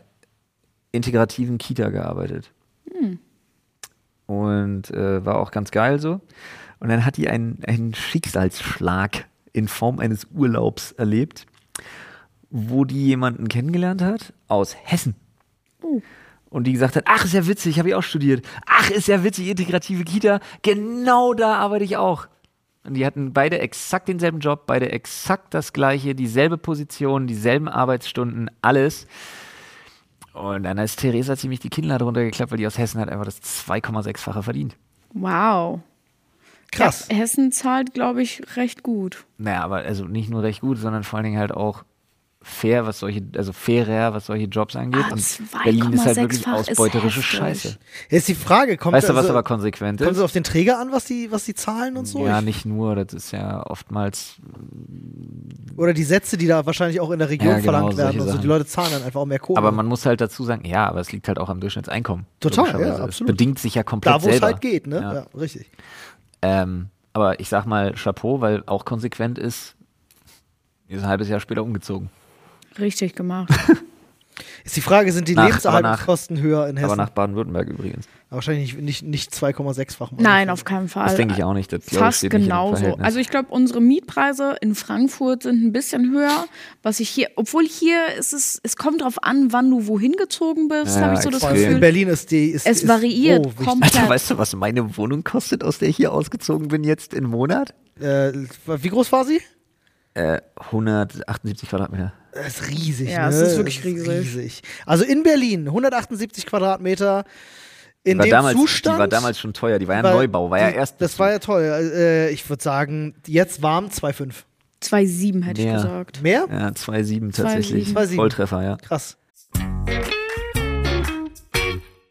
integrativen Kita gearbeitet. Und äh, war auch ganz geil so. Und dann hat die einen, einen Schicksalsschlag in Form eines Urlaubs erlebt, wo die jemanden kennengelernt hat aus Hessen. Und die gesagt hat, ach, ist ja witzig, habe ich auch studiert. Ach, ist ja witzig, integrative Kita. Genau da arbeite ich auch. Und die hatten beide exakt denselben Job, beide exakt das gleiche, dieselbe Position, dieselben Arbeitsstunden, alles. Und dann ist Theresa ziemlich die Kinnlade runtergeklappt, weil die aus Hessen hat einfach das 2,6-fache verdient. Wow. Krass. Ja, Hessen zahlt, glaube ich, recht gut. Naja, aber also nicht nur recht gut, sondern vor allen Dingen halt auch fair, was solche, also fairer, was solche Jobs angeht. Ah, und Berlin ist halt wirklich 2,6-fach ist ausbeuterische. Scheiße. Jetzt die Frage, kommt Weißt du, was also, aber konsequent kommt es ist? auf den Träger an, was die, was die zahlen und so? Ja, Ich- nicht nur, das ist ja oftmals Oder die Sätze, die da wahrscheinlich auch in der Region Ja, genau, verlangt werden. Also die. Leute zahlen dann einfach auch mehr Kohle. Aber man muss halt dazu sagen, ja, aber es liegt halt auch am Durchschnittseinkommen. Total, ja, Es absolut. bedingt sich ja komplett da, wo es halt geht, ne? Ja. Ja, richtig. Ähm, aber ich sag mal Chapeau, weil auch konsequent ist, ist ein halbes Jahr später umgezogen. Richtig gemacht. Ist die Frage, sind die Nach- Lebenserhaltungskosten höher in Hessen? Aber nach Baden-Württemberg übrigens. Wahrscheinlich nicht, nicht 2,6-fach. Nein, auf keinen Fall. Das denke ich auch nicht. Das, ich, Fast nicht in genauso. Also ich glaube, unsere Mietpreise in Frankfurt sind ein bisschen höher, was ich hier, obwohl hier ist es, es kommt drauf an, wann du wohin gezogen bist, Ja, habe ich so das extrem. In Gefühl. Berlin ist die. Ist, Es ist variiert wichtig. komplett. Alter, weißt du, was meine Wohnung kostet, aus der ich hier ausgezogen bin jetzt im Monat? Äh, wie groß war sie? Äh, 178 Quadratmeter. Das ist riesig. Ja, ne? es ist wirklich Das riesig. Also in Berlin 178 Quadratmeter. In dem damals, Zustand. die war damals schon teuer. Die war ja war- Neubau. War ja die- erst. Das war ja toll. Äh, ich würde sagen, jetzt warm 2,5. 2,7 hätte ich Mehr. gesagt. Mehr? Ja, 2,7 tatsächlich. 2,7. Volltreffer, ja. Krass.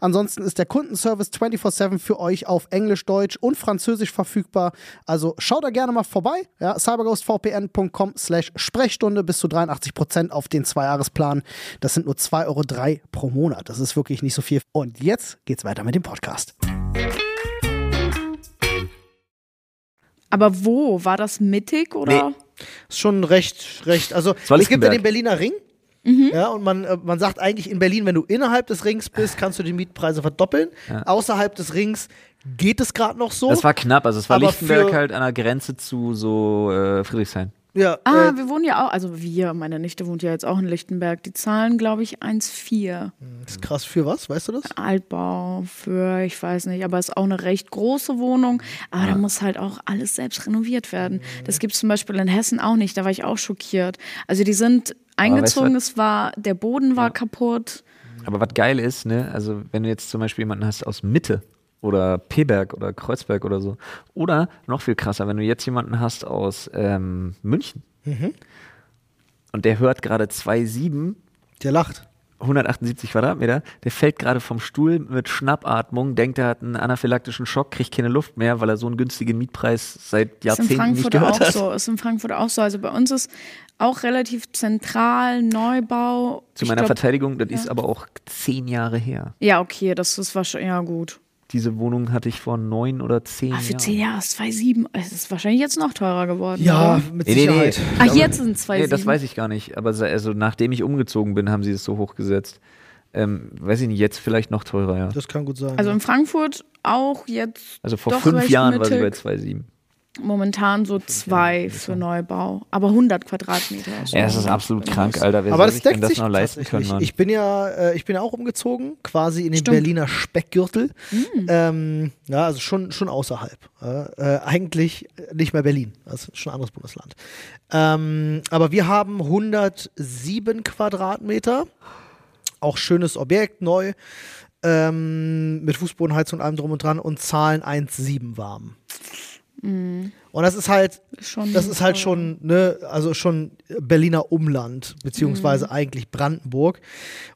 Ansonsten ist der Kundenservice 24-7 für euch auf Englisch, Deutsch und Französisch verfügbar. Also schaut da gerne mal vorbei. Ja, cyberghostvpn.com slash Sprechstunde bis zu 83% auf den Zweijahresplan. Das sind nur 2,03 Euro pro Monat. Das ist wirklich nicht so viel. Und jetzt geht's weiter mit dem Podcast. Aber wo? War das mittig oder? Ist schon recht, recht. Also es gibt ja den Berliner Ring. Mhm. Ja, und man, äh, man sagt eigentlich in Berlin, wenn du innerhalb des Rings bist, kannst du die Mietpreise verdoppeln. Außerhalb des Rings geht es gerade noch so. Das war knapp. Also, es war Lichtenberg halt an der Grenze zu so äh, Friedrichshain. Ja, Ah, äh, wir wohnen ja auch, also wir, meine Nichte wohnt ja jetzt auch in Lichtenberg. Die zahlen, glaube ich, 1,4. das ist krass für was, weißt du das? Altbau für, ich weiß nicht, aber ist auch eine recht große Wohnung. Aber da muss halt auch alles selbst renoviert werden. Das gibt es zum Beispiel in Hessen auch nicht. Da war ich auch schockiert. Also die sind eingezogen, es war, der Boden war kaputt. Aber was geil ist, ne, also wenn du jetzt zum Beispiel jemanden hast aus Mitte oder Peberg oder Kreuzberg oder so, oder noch viel krasser, wenn du jetzt jemanden hast aus ähm, München und der hört gerade 2,7, Der lacht. 178 Quadratmeter, der fällt gerade vom Stuhl mit Schnappatmung, denkt, er hat einen anaphylaktischen Schock, kriegt keine Luft mehr, weil er so einen günstigen Mietpreis seit Ist in Jahrzehnten nicht Frankfurt gehört auch hat. so. Ist in Frankfurt auch so. Also bei uns ist auch relativ zentral Neubau. Zu meiner glaub- Verteidigung, das ist aber auch zehn Jahre her. Ja, okay, das ist wahrscheinlich, ja gut. Diese Wohnung hatte ich vor neun oder zehn Ah, für Jahren. 10 Jahre ist 2,7. Es ist wahrscheinlich jetzt noch teurer geworden. Ja, oder? mit Nee, nee, nee. Sicherheit. Ach, jetzt sind es 2,7. Nee, das weiß ich gar nicht. Aber also, nachdem ich umgezogen bin, haben sie es so hochgesetzt. Ähm, weiß ich nicht, jetzt vielleicht noch teurer, ja. Das kann gut sein. Also ja. in Frankfurt auch jetzt. Also vor doch fünf Jahren war sie bei mittig. 2,7. Momentan so zwei für Neubau, aber 100 Quadratmeter. Also Ja, es ist absolut krank, Alter. Wer Aber soll das sich deckt das sich noch leisten können. Mann? Ich bin ja, äh, ich bin ja auch umgezogen, quasi in den Stimmt. Berliner Speckgürtel. Ähm, ja, also schon, schon außerhalb. Äh, äh, eigentlich nicht mehr Berlin, also schon ein anderes Bundesland. Ähm, aber wir haben 107 Quadratmeter, auch schönes Objekt, neu, ähm, mit Fußbodenheizung und allem drum und dran und zahlen 1,7 warm. Und das ist halt, Schon das ist halt schon, ne, also schon Berliner Umland, beziehungsweise eigentlich Brandenburg.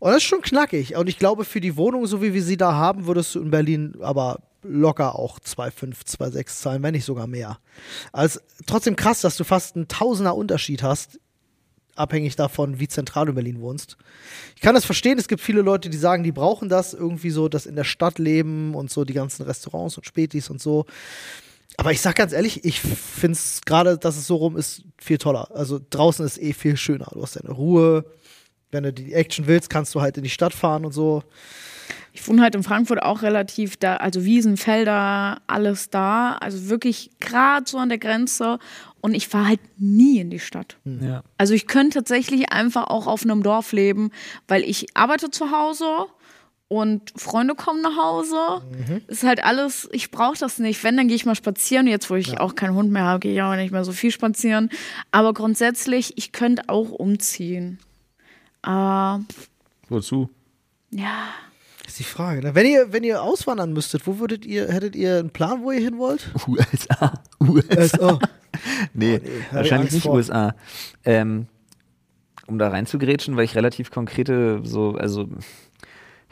Und das ist schon knackig. Und ich glaube, für die Wohnung, so wie wir sie da haben, würdest du in Berlin aber locker auch 2,5, 2,6 zahlen, wenn nicht sogar mehr. Also trotzdem krass, dass du fast einen Tausender Unterschied hast, abhängig davon, wie zentral du in Berlin wohnst. Ich kann das verstehen, es gibt viele Leute, die sagen, die brauchen das irgendwie so, das in der Stadt leben und so die ganzen Restaurants und Spätis und so. Aber ich sag ganz ehrlich, ich finde es gerade, dass es so rum ist, viel toller. Also draußen ist eh viel schöner. Du hast deine Ruhe. Wenn du die Action willst, kannst du halt in die Stadt fahren und so. Ich wohne halt in Frankfurt auch relativ da, also Wiesen, Felder, alles da. Also wirklich gerade so an der Grenze. Und ich fahre halt nie in die Stadt. Ja. Also ich könnte tatsächlich einfach auch auf einem Dorf leben, weil ich arbeite zu Hause und Freunde kommen nach Hause. Ist halt alles, ich brauche das nicht. Wenn, dann gehe ich mal spazieren. Jetzt, wo ich auch keinen Hund mehr habe, gehe ich auch nicht mehr so viel spazieren. Aber grundsätzlich, ich könnte auch umziehen. Aber Wozu? ja, Das ist die Frage. Ne? Wenn ihr, wenn ihr auswandern müsstet, wo würdet ihr, hättet ihr einen Plan, wo ihr hin wollt? USA. USA. Oh, Nee, hab ich wahrscheinlich nicht vor. USA. Ähm, um da reinzugrätschen, weil ich relativ konkrete, so, also,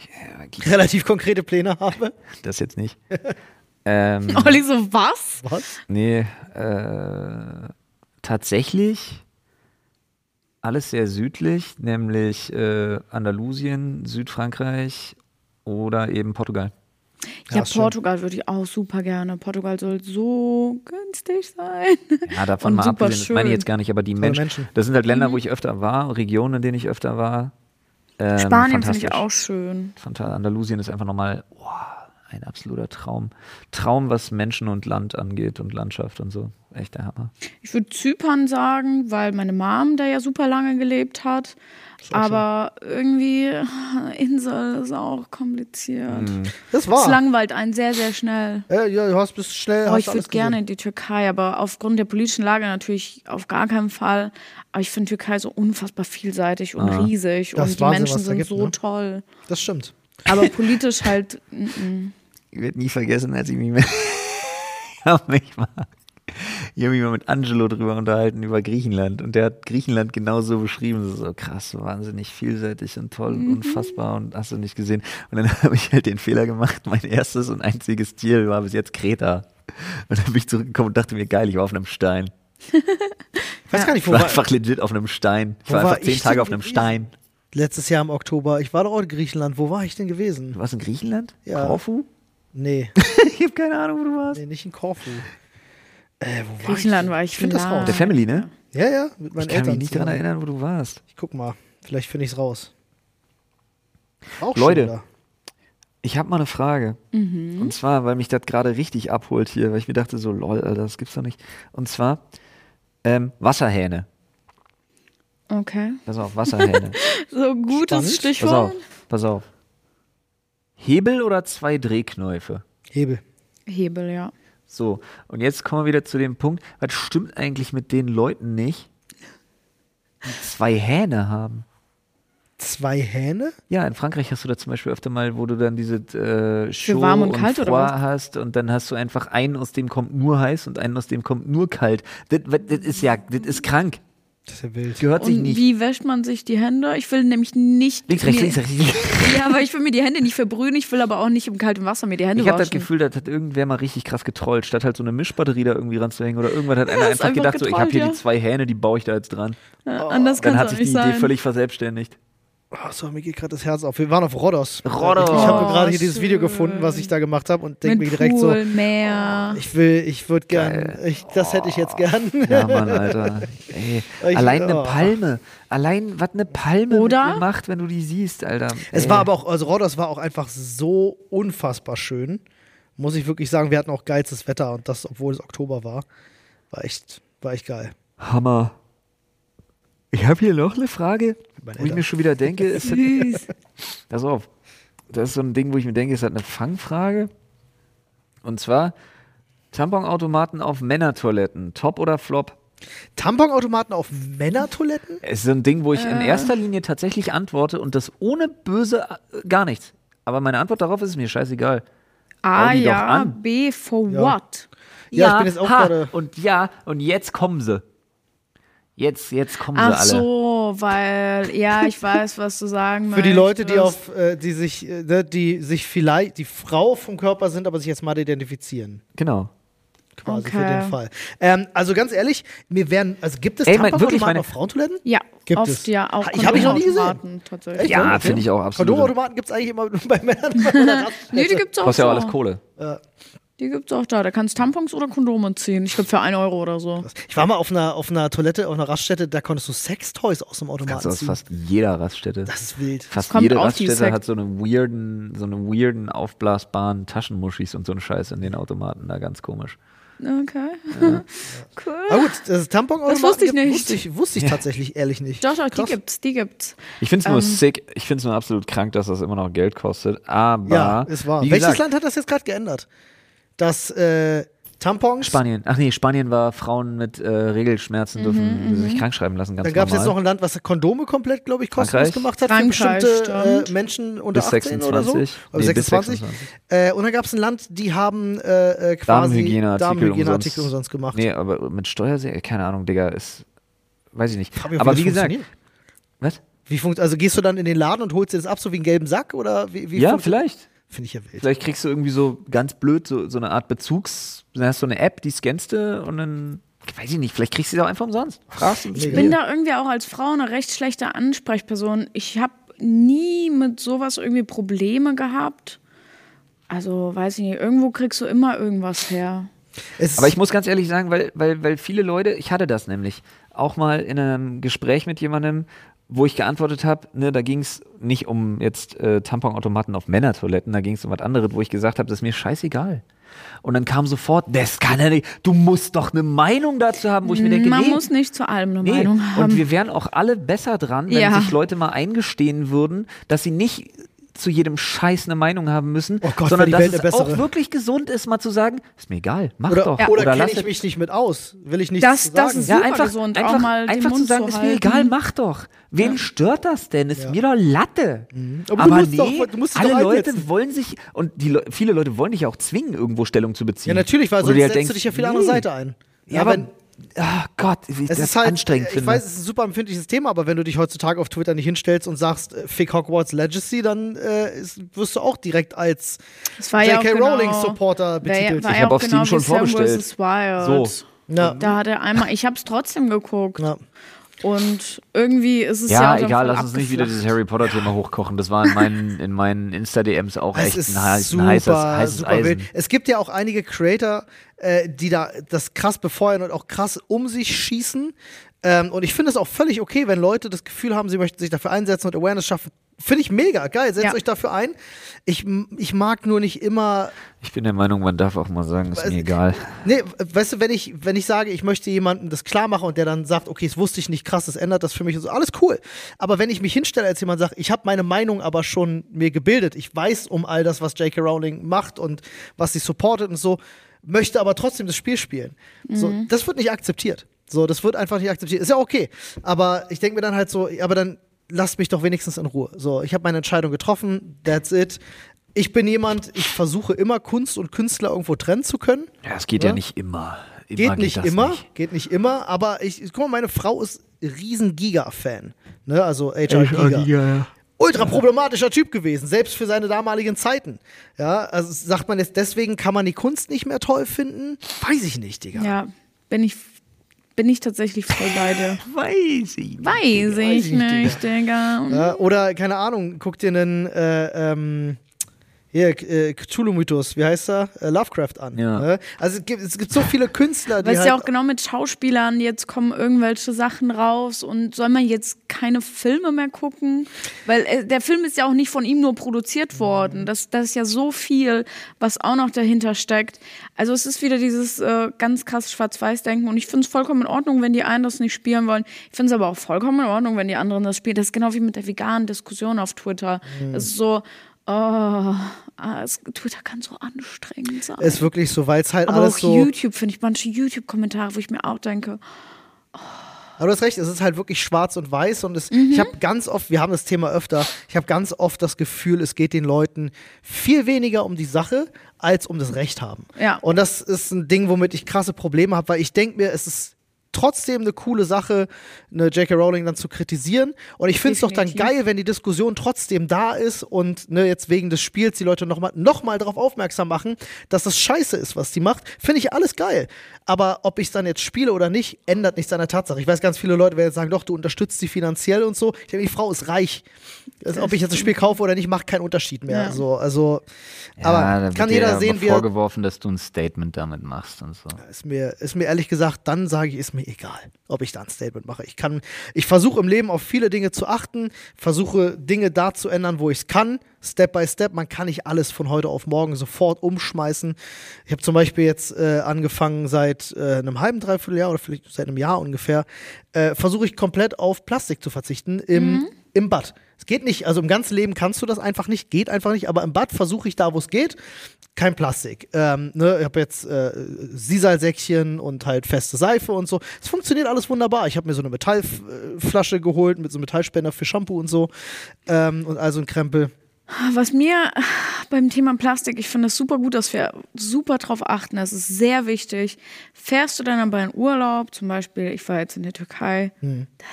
ja, relativ konkrete Pläne habe. das jetzt nicht. ähm, Olli so, was? Was? nee, äh, tatsächlich alles sehr südlich, nämlich äh, Andalusien, Südfrankreich oder eben Portugal. Ja, Ja, schön. Portugal würde ich auch super gerne. Portugal soll so günstig sein. Ja, davon Und mal abgesehen, das meine ich jetzt gar nicht, aber die Menschen, Menschen. das sind halt Länder, wo ich öfter war, Regionen, in denen ich öfter war. Ähm, Spanien finde ich auch schön. Andalusien ist einfach nochmal oh, ein absoluter Traum. Traum, was Menschen und Land angeht und Landschaft und so. Echt der Hammer. Ich würde Zypern sagen, weil meine Mom da ja super lange gelebt hat. Aber irgendwie, Insel ist auch kompliziert. Das Es war. langweilt einen sehr, sehr schnell. Ja, ja, du hast bist schnell. Oh, hast ich würde gerne in die Türkei, aber aufgrund der politischen Lage natürlich auf gar keinen Fall. Aber ich finde Türkei so unfassbar vielseitig und riesig Das und die Wahnsinn, Menschen sind gibt, so ne? toll. Das stimmt. Aber politisch halt, mm, mm. Ich werde nie vergessen, als ich mich mich mal, ich habe mich mal mit Angelo drüber unterhalten, über Griechenland. Und der hat Griechenland genauso beschrieben. So, so krass, so wahnsinnig vielseitig und toll und unfassbar und hast du nicht gesehen. Und dann habe ich halt den Fehler gemacht. Mein erstes und einziges Ziel war bis jetzt Kreta. Und dann bin ich zurückgekommen und dachte mir, geil, ich war auf einem Stein. Ich weiß gar nicht, Ich wo war war, einfach legit auf einem Stein. Ich war war einfach zehn ich Tage auf einem? Stein. letztes Jahr im Oktober. Ich war doch auch in Griechenland. Wo war ich denn gewesen? Du warst in Griechenland? Ja. Korfu? Nee, Ich habe keine Ahnung, wo du warst. nee, nicht in Korfu. Äh, wo Griechenland war war ich? ich find das raus. Der Family, ne? Ja, ja, mit meinen Ich kann mich Eltern. nicht daran erinnern, wo du warst. Ich guck mal. Vielleicht finde ich es raus. Auch Leute. Ich habe mal eine Frage. Und zwar, weil mich das gerade richtig abholt hier, weil ich mir dachte, so, lol, Alter, das gibt's doch nicht. Und zwar ähm, Wasserhähne. Okay. Pass auf, Wasserhähne. So gutes Spannend. pass Stichwort. auf, pass auf. Hebel oder zwei Drehknäufe? Hebel. Hebel, ja. So, und jetzt kommen wir wieder zu dem Punkt, was stimmt eigentlich mit den Leuten nicht, die zwei Hähne haben? Zwei Hähne? Ja, in Frankreich hast du da zum Beispiel öfter mal, wo du dann diese äh, Chaud warm und und kalt hast und dann hast du einfach einen, aus dem kommt nur heiß und einen, aus dem kommt nur kalt. Das, das ist ja, das ist krank. Das ist ja wild. Gehört sich Und nicht. wie wäscht man sich die Hände? Ich will nämlich nicht. Links, rechts, mir, links, rechts, links. Ja, aber ich will mir die Hände nicht verbrühen. Ich will aber auch nicht im kalten Wasser mir die Hände Ich habe das Gefühl, das hat irgendwer mal richtig krass getrollt, statt halt so eine Mischbatterie da irgendwie ranzuhängen oder irgendwann hat einer einfach einfach gedacht, so, ich habe hier ja. die zwei Hähne, die baue ich da jetzt dran. Ja, anders Dann kann hat sich die Idee sein. völlig verselbstständigt. Oh, so, mir geht gerade das Herz auf. Wir waren auf Rhodos. Rhodos. Ich habe Oh, gerade hier dieses Video gefunden, was ich da gemacht habe und denke mir direkt Pool, so, Meer. ich will, ich würde gern, ich, das hätte ich jetzt gern. Ja, Mann, Alter. Ey, Ich- allein eine oh. Palme. Allein, was eine Palme Oder? macht, wenn du die siehst, Alter. Es Ey. war aber auch, also Rhodos war auch einfach so unfassbar schön, Muss ich wirklich sagen, wir hatten auch geilstes Wetter und das, obwohl es Oktober war. War echt, war echt geil. Hammer. Ich habe hier noch eine Frage, wo ich mir schon wieder denke, ist das, pass auf, das ist so ein Ding, wo ich mir denke, ist das eine Fangfrage? Und zwar Tamponautomaten auf Männertoiletten, Top oder Flop? Tamponautomaten auf Männertoiletten? Es ist so ein Ding, wo ich in erster Linie tatsächlich antworte und das ohne böse äh, gar nichts. Aber meine Antwort darauf ist mir scheißegal. A, ja. B, for Ja. what? Ja, ich bin jetzt auch ha, gerade- Und ja, und jetzt kommen sie. Jetzt, jetzt kommen sie Ach alle. so, weil, ja, ich weiß, was du sagen möchtest. Für die Leute, die auf, äh, die sich, äh, ne, die sich vielleicht die Frau vom Körper sind, aber sich jetzt mal identifizieren. Genau. Quasi für Okay. den Fall. Ähm, also ganz ehrlich, mir wären, also gibt es Ey, mein- Tamponautomaten wirklich, meine- auf Frauentoiletten? Ja, Gibt oft es. ja auch. Ich hab ich noch nie gesehen. Tatsächlich. Echt? Ja, finde ich auch absolut. Kondomautomaten gibt es eigentlich immer nur bei Männern. Nee, die gibt's auch Kostet ja auch so. alles Kohle. Die gibt's auch da. Da kannst Tampons oder Kondome ziehen. Ich glaube für 1 Euro oder so. Ich war mal auf einer, auf einer Toilette, auf einer Raststätte, da konntest du Sextoys aus dem Kannst Automaten du aus ziehen. fast jeder Raststätte. Das ist wild. Fast kommt jede Raststätte hat so eine weirden, so eine weirden aufblasbaren Taschenmuschis und so einen Scheiß in den Automaten da ganz komisch. Okay. cool. Aber gut, das Tamponautomaten Das wusste ich gibt- nicht. Wusste ich, wusste ich tatsächlich ehrlich nicht. Doch, doch, die gibt's, die gibt's. Ich finde es nur Ähm. sick, ich finde es nur absolut krank, dass das immer noch Geld kostet. Aber Ja, es war. Welches gesagt, Land hat das jetzt gerade geändert? Dass äh, Tampons. Spanien. Ach nee, Spanien war Frauen mit äh, Regelschmerzen dürfen sich krank schreiben lassen, ganz Dann gab es jetzt noch ein Land, was Kondome komplett, glaube ich, kostenlos Frankreich? gemacht hat für Frankreich, bestimmte äh. Menschen unter Bis 18 oder so. 26. Oder Nee, bis 26. 26. Äh, und dann gab es ein Land, die haben äh, äh, quasi Damenhygieneartikel Damenhygieneartikel umsonst. umsonst gemacht. Nee, aber mit Steuerserie, keine Ahnung, Digga, ist, weiß ich nicht. Mich, aber wie gesagt, funktioniert. was? Wie funkt, also gehst du dann in den Laden und holst dir das ab, so wie einen gelben Sack? Oder wie, wie Ja, vielleicht. Finde ich ja wild. Vielleicht kriegst du irgendwie so ganz blöd so, so eine Art Bezugs, dann hast du eine App, die scannst du und dann, weiß ich nicht, vielleicht kriegst du sie auch einfach umsonst. Fragst du Mega. Ich bin da irgendwie auch als Frau eine recht schlechte Ansprechperson. Ich habe nie mit sowas irgendwie Probleme gehabt. Also, weiß ich nicht, irgendwo kriegst du immer irgendwas her. Es- Aber ich muss ganz ehrlich sagen, weil, weil, weil viele Leute, ich hatte das nämlich auch mal in einem Gespräch mit jemandem, wo ich geantwortet habe, ne, da ging es nicht um jetzt äh, Tamponautomaten auf Männertoiletten, da ging es um was anderes, wo ich gesagt habe, das ist mir scheißegal. Und dann kam sofort, das kann ja nicht, du musst doch eine Meinung dazu haben, wo ich mir denke, Man nee, muss nicht zu allem eine Nee, Meinung haben. und wir wären auch alle besser dran, wenn Ja. sich Leute mal eingestehen würden, dass sie nicht zu jedem Scheiß eine Meinung haben müssen, Oh Gott, sondern dass Welt es auch wirklich gesund ist, mal zu sagen, ist mir egal, mach oder doch. oder, oder kenne lass ich mich nicht mit aus? Will ich nicht Das- sagen? das ist ja, einfach, gesund, auch einfach, einfach zu sagen, zu ist mir egal, mach doch. Wen stört das denn? Ist Ja. mir doch Latte. Aber Aber, du musst nee, doch- du musst dich alle doch Leute wollen sich, und die Le viele Leute wollen dich ja auch zwingen, irgendwo Stellung zu beziehen. Ja, natürlich, weil sonst halt setzt denkst, du dich ja für die andere nee. Seite ein. Ja, aber, wenn, ah Gott, wie ich es das ist halt, anstrengend ich finde. weiß, es ist ein super empfindliches Thema, aber wenn du dich heutzutage auf Twitter nicht hinstellst und sagst, äh, Fick Hogwarts Legacy, dann äh, ist, wirst du auch direkt als Das war ja auch J.K. genau, Rowling Supporter betitelt. War, war Ich ja hab auch auf Steam genau schon vorbestellt. vs. Wild. So. Ja. Da hat er einmal, ich habe es trotzdem geguckt. Ja. Und irgendwie ist es ja, Ja, egal, lass uns nicht wieder dieses Harry Potter-Thema hochkochen. Das war in meinen, in meinen Insta-DMs auch Es echt ist ein, heiß, super, ein heißes, heißes super Eisen. wild. Es gibt ja auch einige Creator, äh, die da das krass befeuern und auch krass um sich schießen. Ähm, und ich finde es auch völlig okay, wenn Leute das Gefühl haben, sie möchten sich dafür einsetzen und Awareness schaffen. Finde ich mega, geil, setzt Ja. euch dafür ein. Ich, ich mag nur nicht immer Ich bin der Meinung, man darf auch mal sagen, ist mir egal. Nee, weißt du, wenn ich, wenn ich sage, ich möchte jemandem das klar machen und der dann sagt, okay, das wusste ich nicht, krass, das ändert das für mich und so, alles cool. Aber wenn ich mich hinstelle als jemand sagt, ich habe meine Meinung aber schon mir gebildet, ich weiß um all das, was J.K. Rowling macht und was sie supportet und so, möchte aber trotzdem das Spiel spielen. So, das wird nicht akzeptiert. So, das wird einfach nicht akzeptiert. Ist ja okay. Aber ich denke mir dann halt so, aber dann lasst mich doch wenigstens in Ruhe. So, ich habe meine Entscheidung getroffen, that's it. Ich bin jemand, ich versuche immer Kunst und Künstler irgendwo trennen zu können. Ja, es geht ja, Ja. nicht immer. immer Geht nicht das immer, Nicht. geht nicht immer, aber ich, guck mal, meine Frau ist riesen Giga-Fan. Ne? Also HR Giga. Ultra problematischer Typ gewesen, selbst für seine damaligen Zeiten. Ja, also sagt man jetzt, deswegen kann man die Kunst nicht mehr toll finden? Weiß ich nicht, Digga. Ja, bin ich, bin ich tatsächlich voll bei dir. Weiß ich. nicht. Weiß ich ich nicht, Digga. Ja, oder, keine Ahnung, guck dir einen, äh, ähm, hier, äh, Cthulhu-Mythos, wie heißt er? Äh, Lovecraft an. Ja. Ne? Also es gibt, es gibt so viele Künstler, die Weißt halt ja auch genau mit Schauspielern, jetzt kommen irgendwelche Sachen raus und soll man jetzt keine Filme mehr gucken? Weil äh, der Film ist ja auch nicht von ihm nur produziert worden. Das, das ist ja so viel, was auch noch dahinter steckt. Also es ist wieder dieses äh, ganz krass Schwarz-Weiß-Denken und ich finde es vollkommen in Ordnung, wenn die einen das nicht spielen wollen. Ich finde es aber auch vollkommen in Ordnung, wenn die anderen das spielen. Das ist genau wie mit der veganen Diskussion auf Twitter. Das ist so, oh, ah, es, Twitter kann so anstrengend sein. ist wirklich so, weil es halt Aber alles auch so. YouTube finde ich manche YouTube-Kommentare, wo ich mir auch denke, Aber du hast recht, es ist halt wirklich schwarz und weiß und es, Mhm. ich habe ganz oft, wir haben das Thema öfter, ich habe ganz oft das Gefühl, es geht den Leuten viel weniger um die Sache als um das Recht haben. Ja. Und das ist ein Ding, womit ich krasse Probleme habe, weil ich denke mir, es ist trotzdem eine coole Sache, eine J.K. Rowling dann zu kritisieren. Und ich finde es doch dann geil, wenn die Diskussion trotzdem da ist und ne, jetzt wegen des Spiels die Leute nochmal noch mal darauf aufmerksam machen, dass das scheiße ist, was die macht. Finde ich alles geil. Aber ob ich es dann jetzt spiele oder nicht, ändert nichts an der Tatsache. Ich weiß, ganz viele Leute werden jetzt sagen, doch, du unterstützt sie finanziell und so. Ich denke, die Frau ist reich. Also, ob ich jetzt das Spiel kaufe oder nicht, macht keinen Unterschied mehr. Ja. So, also, Ja, aber kann jeder sehen, wie vorgeworfen, dass du ein Statement damit machst und so. ist mir, ist mir ehrlich gesagt, dann sage ich, ist mir egal, ob ich da ein Statement mache. Ich kann, ich versuche im Leben auf viele Dinge zu achten, versuche Dinge da zu ändern, wo ich es kann, Step by Step. Man kann nicht alles von heute auf morgen sofort umschmeißen. Ich habe zum Beispiel jetzt äh, angefangen seit äh, einem halben, dreiviertel Jahr oder vielleicht seit einem Jahr ungefähr, äh, versuche ich komplett auf Plastik zu verzichten im, im Bad. Es geht nicht, also im ganzen Leben kannst du das einfach nicht, geht einfach nicht, aber im Bad versuche ich da, wo es geht, kein Plastik. Ähm, ne, ich habe jetzt äh, Sisalsäckchen und halt feste Seife und so. Es funktioniert alles wunderbar. Ich habe mir so eine Metallflasche geholt mit so einem Metallspender für Shampoo und so ähm, und also ein Krempel. Was mir beim Thema Plastik, ich finde es super gut, dass wir super drauf achten. Das ist sehr wichtig. Fährst du dann aber in Urlaub, zum Beispiel, ich war jetzt in der Türkei,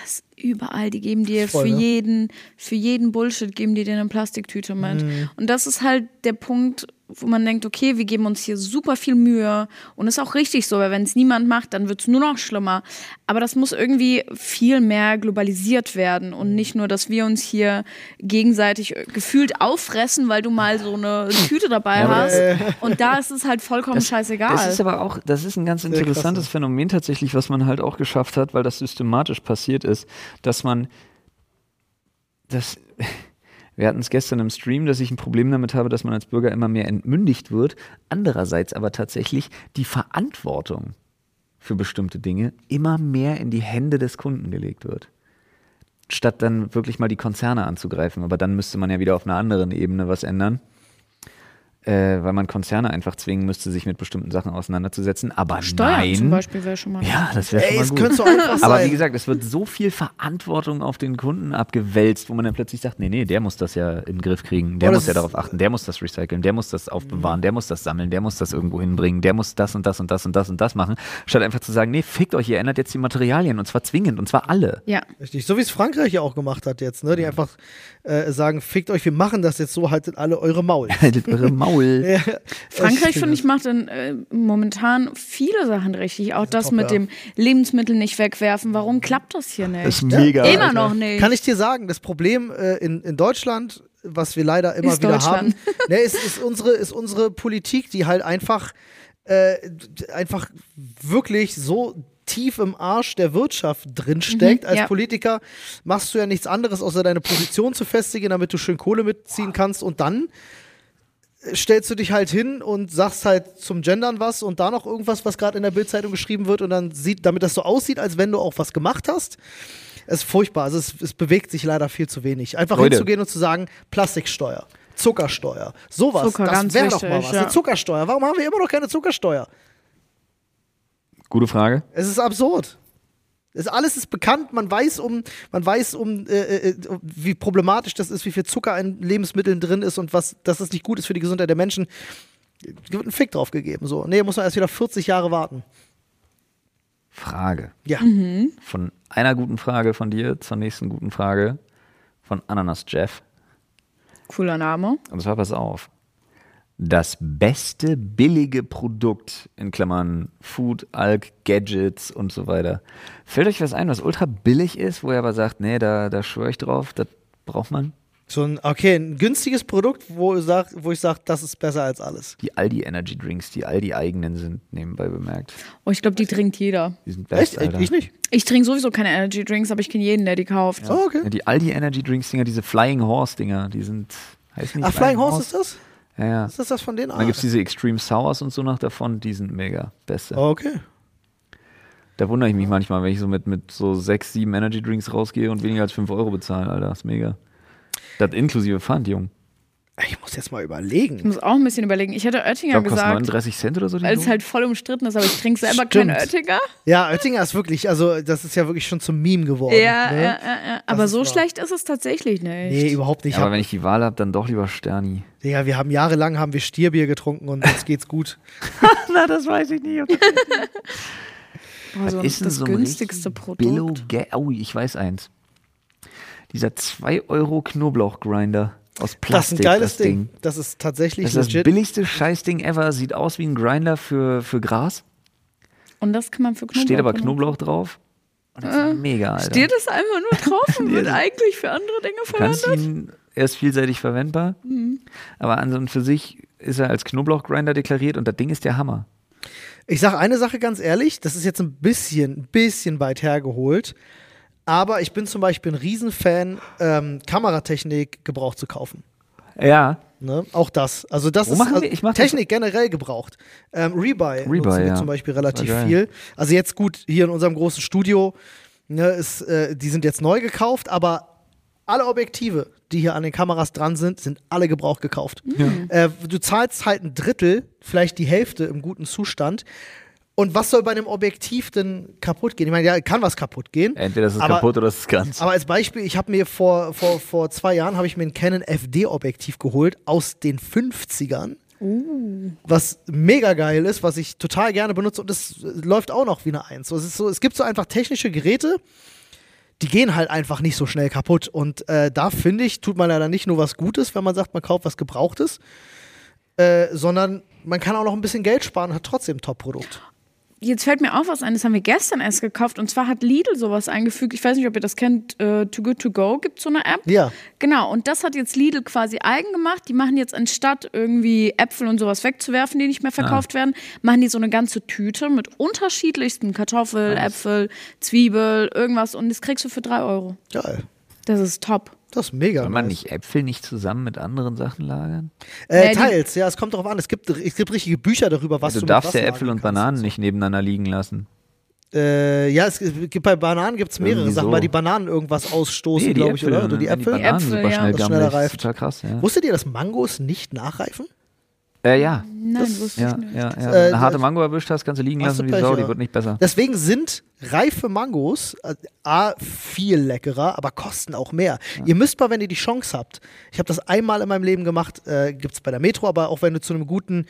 das überall, die geben dir Voll, für ne? jeden, für jeden Bullshit geben die dir eine Plastiktüte mit. Und das ist halt der Punkt, wo man denkt, okay, wir geben uns hier super viel Mühe und ist auch richtig so, weil wenn es niemand macht, dann wird es nur noch schlimmer. Aber das muss irgendwie viel mehr globalisiert werden und nicht nur, dass wir uns hier gegenseitig gefühlt auffressen, weil du mal so eine Tüte dabei aber hast. Und da ist es halt vollkommen scheißegal. Das ist aber auch, das ist ein ganz interessantes? Phänomen tatsächlich, was man halt auch geschafft hat, weil das systematisch passiert ist, dass man das. Wir hatten es gestern im Stream, dass ich ein Problem damit habe, dass man als Bürger immer mehr entmündigt wird. Andererseits aber tatsächlich die Verantwortung für bestimmte Dinge immer mehr in die Hände des Kunden gelegt wird. Statt dann wirklich mal die Konzerne anzugreifen. Aber dann müsste man ja wieder auf einer anderen Ebene was ändern. Äh, weil man Konzerne einfach zwingen müsste, sich mit bestimmten Sachen auseinanderzusetzen. Aber Steuern nein. zum Beispiel wäre schon mal. Ja, das wäre schon Ey, mal es gut. könnte so einfach sein. Aber wie gesagt, es wird so viel Verantwortung auf den Kunden abgewälzt, wo man dann plötzlich sagt, nee, nee, der muss das ja in den Griff kriegen, der Aber muss ja darauf achten, der muss das recyceln, der muss das aufbewahren, der muss das sammeln, der muss das irgendwo hinbringen, der muss das und das und das und das und das machen, statt einfach zu sagen, nee, fickt euch, ihr ändert jetzt die Materialien und zwar zwingend und zwar alle. Ja. Richtig, so wie es Frankreich ja auch gemacht hat jetzt, ne? Die einfach äh, sagen, fickt euch, wir machen das jetzt so, haltet alle eure Maul. Haltet eure Maul. Ja, Frankreich, ich finde ich, macht in, äh, momentan viele Sachen richtig. Auch das top, mit ja. dem Lebensmittel nicht wegwerfen. Warum klappt das hier nicht? ist mega. Immer Alter. noch nicht. Kann ich dir sagen, das Problem äh, in, in Deutschland, was wir leider immer Ist wieder haben, ne, ist, ist, unsere, ist unsere Politik, die halt einfach, äh, einfach wirklich so tief im Arsch der Wirtschaft drinsteckt. Als ja. Politiker machst du ja nichts anderes, außer deine Position zu festigen, damit du schön Kohle mitziehen kannst und dann äh, stellst du dich halt hin und sagst halt zum Gendern was und da noch irgendwas, was gerade in der Bildzeitung geschrieben wird und dann sieht, damit das so aussieht, als wenn du auch was gemacht hast. Es ist furchtbar. Also es, es bewegt sich leider viel zu wenig. Einfach Leute. hinzugehen und zu sagen, Plastiksteuer, Zuckersteuer, sowas, Zucker, das wäre doch mal was. ja. Eine Zuckersteuer. Warum haben wir immer noch keine Zuckersteuer? Gute Frage. Es ist absurd. Es alles ist bekannt, man weiß um, man weiß um, äh, äh, wie problematisch das ist, wie viel Zucker in Lebensmitteln drin ist und was, dass es nicht gut ist für die Gesundheit der Menschen. Wird ein Fick drauf gegeben. So. Nee, muss man erst wieder 40 Jahre warten. Frage. Ja. Von einer guten Frage von dir zur nächsten guten Frage von Ananas Jeff. Cooler Name. Und zwar pass auf. Das beste billige Produkt, in Klammern Food, Alk, Gadgets und so weiter. Fällt euch was ein, was ultra billig ist, wo ihr aber sagt, nee, da, da schwöre ich drauf, das braucht man? So ein, okay, ein günstiges Produkt, wo, ich sag, sage, das ist besser als alles. Die Aldi Energy Drinks, die Aldi eigenen sind, nebenbei bemerkt. Oh, ich glaube, die trinkt jeder. Die sind best, Echt? Alter. Ich nicht. Ich trinke sowieso keine Energy Drinks, aber ich kenne jeden, der die kauft. Oh, okay. Ja, die Aldi Energy Drinks Dinger, diese Flying Horse Dinger, die sind. Heißen die Ach, Flying Horse ist das? Ja, ja. Ist das das von denen? Dann gibt es diese Extreme Sours und so noch davon, die sind mega. Beste. Oh, okay. Da wundere ich mich manchmal, wenn ich so mit, mit so sechs, sieben Energy Drinks rausgehe und weniger als 5 Euro bezahle, Alter. Das ist mega. Das inklusive Pfand, Jung. Ich muss jetzt mal Ich überlegen. muss auch ein bisschen überlegen. Ich hätte Ich Oettinger glaube, kostet gesagt, 39 Cent oder so. weil es halt voll umstritten ist, aber ich trinke selber keinen Oettinger. Ja, Oettinger ist wirklich, also das ist ja wirklich schon zum Meme geworden. Ja, ne? ja, ja. Aber so schlecht ist es tatsächlich nicht. Nee, überhaupt nicht. Ja, aber wenn ich die Wahl habe, dann doch lieber Sterni. Digga, wir haben jahrelang haben wir Stierbier getrunken und uns geht's gut. Na, das weiß ich nicht. Boah, so ist das so günstigste Produkt. Billo Ga- oh, ich weiß eins. Dieser 2 Euro Knoblauchgrinder aus Plastik. Das ist ein geiles das Ding. Das ist tatsächlich Das ist das legit. billigste Scheißding ever. Sieht aus wie ein Grinder für, für Gras. Und das kann man für Knoblauch Steht aber. Knoblauch drauf. Und das ist mega, Alter. Steht das einfach nur drauf und wird eigentlich für andere Dinge verwendet? ihn, er ist vielseitig verwendbar. Mhm. Aber an und für sich ist er als Knoblauchgrinder deklariert und das Ding ist der Hammer. Ich sage eine Sache ganz ehrlich, das ist jetzt ein bisschen, ein bisschen weit hergeholt. Aber ich bin zum Beispiel ein Riesenfan, ähm, Kameratechnik gebraucht zu kaufen. Ja. Ne? Auch das. Also das Wo ist also wir- ich mach das- Technik generell gebraucht. Ähm, Rebuy, Rebuy, nutzen wir ja. zum Beispiel relativ geil. viel. Also jetzt gut, hier in unserem großen Studio, ne, ist, äh, die sind jetzt neu gekauft, aber alle Objektive, die hier an den Kameras dran sind, sind alle gebraucht gekauft. Äh, du zahlst halt ein Drittel, vielleicht die Hälfte im guten Zustand. Und was soll bei einem Objektiv denn kaputt gehen? Ich meine, ja, kann was kaputt gehen. Entweder ist es Aber- kaputt oder es ist ganz. Aber als Beispiel, ich habe mir vor, vor, vor zwei Jahren habe ich mir ein Canon FD-Objektiv geholt aus den 50ern. Was mega geil ist, was ich total gerne benutze und das äh, läuft auch noch wie eine Eins. So, es, ist so, es gibt so einfach technische Geräte, die gehen halt einfach nicht so schnell kaputt. Und äh, da finde ich, tut man leider nicht nur was Gutes, wenn man sagt, man kauft was Gebrauchtes, äh, sondern man kann auch noch ein bisschen Geld sparen und hat trotzdem ein Top-Produkt. Jetzt fällt mir auch was ein, das haben wir gestern erst gekauft. Und zwar hat Lidl sowas eingefügt. Ich weiß nicht, ob ihr das kennt. Äh, Too Good To Go gibt so eine App. Ja. Genau, und das hat jetzt Lidl quasi eigen gemacht. Die machen jetzt anstatt irgendwie Äpfel und sowas wegzuwerfen, die nicht mehr verkauft werden, machen die so eine ganze Tüte mit unterschiedlichsten Kartoffel, Äpfel, Zwiebel, irgendwas. Und das kriegst du für drei Euro. Geil. Das ist top. Das ist mega. Kann man nice. nicht Äpfel nicht zusammen mit anderen Sachen lagern? Äh, Nee, die- teils, ja, es kommt darauf an. Es gibt, es gibt richtige Bücher darüber, was du du darfst mit ja Äpfel und Bananen so. nicht nebeneinander liegen lassen. Äh, ja, es gibt bei Bananen gibt es mehrere Irgendwie Sachen, so. weil die Bananen irgendwas ausstoßen, die glaube ich, oder? Oder ne? die Äpfel. Die Bananen Äpfel, super ja. schnell Das schneller Das ist reift. total krass, ja. Wusstet ihr, dass Mangos nicht nachreifen? Äh, ja. Nein, wusste Ja, ich nicht. ja, ja. Äh, Wenn du eine harte das- Mango erwischt hast, kannst du liegen lassen du wie Pech, Sau, die ja. wird nicht besser. Deswegen sind reife Mangos äh, A, viel leckerer, aber kosten auch mehr. Ihr müsst mal, wenn ihr die Chance habt, ich habe das einmal in meinem Leben gemacht, äh, gibt es bei der Metro, aber auch wenn du zu einem guten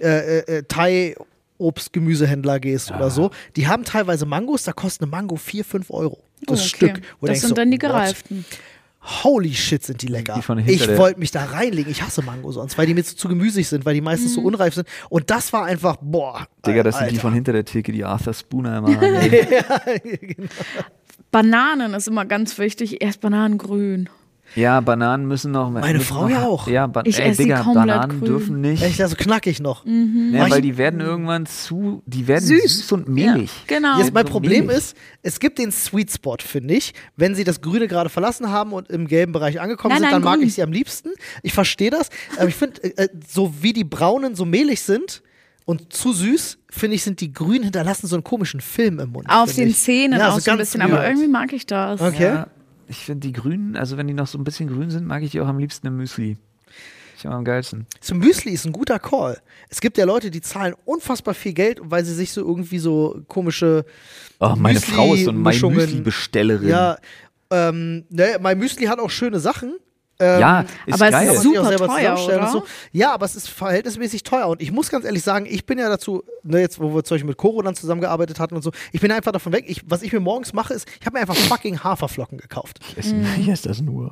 äh, äh, Thai Obst-Gemüsehändler gehst oder so, die haben teilweise Mangos, da kostet eine Mango 4, 5 Euro. Das Oh, okay. Stück. Das sind so, dann die what? Holy shit, sind die lecker. Die ich wollte mich da reinlegen. Ich hasse Mango sonst, weil die mir zu, zu gemüsig sind, weil die meistens so unreif sind. Und das war einfach, boah. Digga, das sind die Alter. von hinter der Theke, die Arthur Spooner immer haben. ey. Bananen ist immer ganz wichtig. Erst Bananengrün. Ja, Bananen müssen noch. Meine müssen Frau noch, ja auch. Ja, ba Ich ey, Digga, Bananen grün. dürfen nicht. Echt, also knackig noch. Ja, Weil die werden irgendwann zu. Die werden süß, Süß. und mehlig. Ja, genau. Jetzt mein Problem mehlig. ist, es gibt den Sweet Spot, finde ich. Wenn sie das Grüne gerade verlassen haben und im gelben Bereich angekommen Nein, sind, nein, dann mag grün. ich sie am liebsten. Ich verstehe das. Aber ich finde, äh, äh, so wie die Braunen so mehlig sind und zu süß, finde ich, sind die Grünen hinterlassen so einen komischen Film im Mund. Auf den ich. Zähnen Ja, auch so ein bisschen, aber irgendwie mag ich das. Okay. Ja, ich finde die grünen, also wenn die noch so ein bisschen grün sind, mag ich die auch am liebsten im Müsli. Ich am geilsten. So Müsli ist ein guter Call. Es gibt ja Leute, die zahlen unfassbar viel Geld, weil sie sich so irgendwie so komische Oh, meine Frau ist so eine Müsli-Bestellerin. Ja, ähm, ne, mein Müsli hat auch schöne Sachen. Ähm, Ja, ist aber es geil. ist man sich super teuer, oder? so. Ja, aber es ist verhältnismäßig teuer. Und ich muss ganz ehrlich sagen, ich bin ja dazu, ne, jetzt wo wir zum Beispiel mit Koro dann zusammengearbeitet hatten und so, ich bin einfach davon weg. Ich, was ich mir morgens mache, ist, ich habe mir einfach fucking Haferflocken gekauft. Hier ist das nur.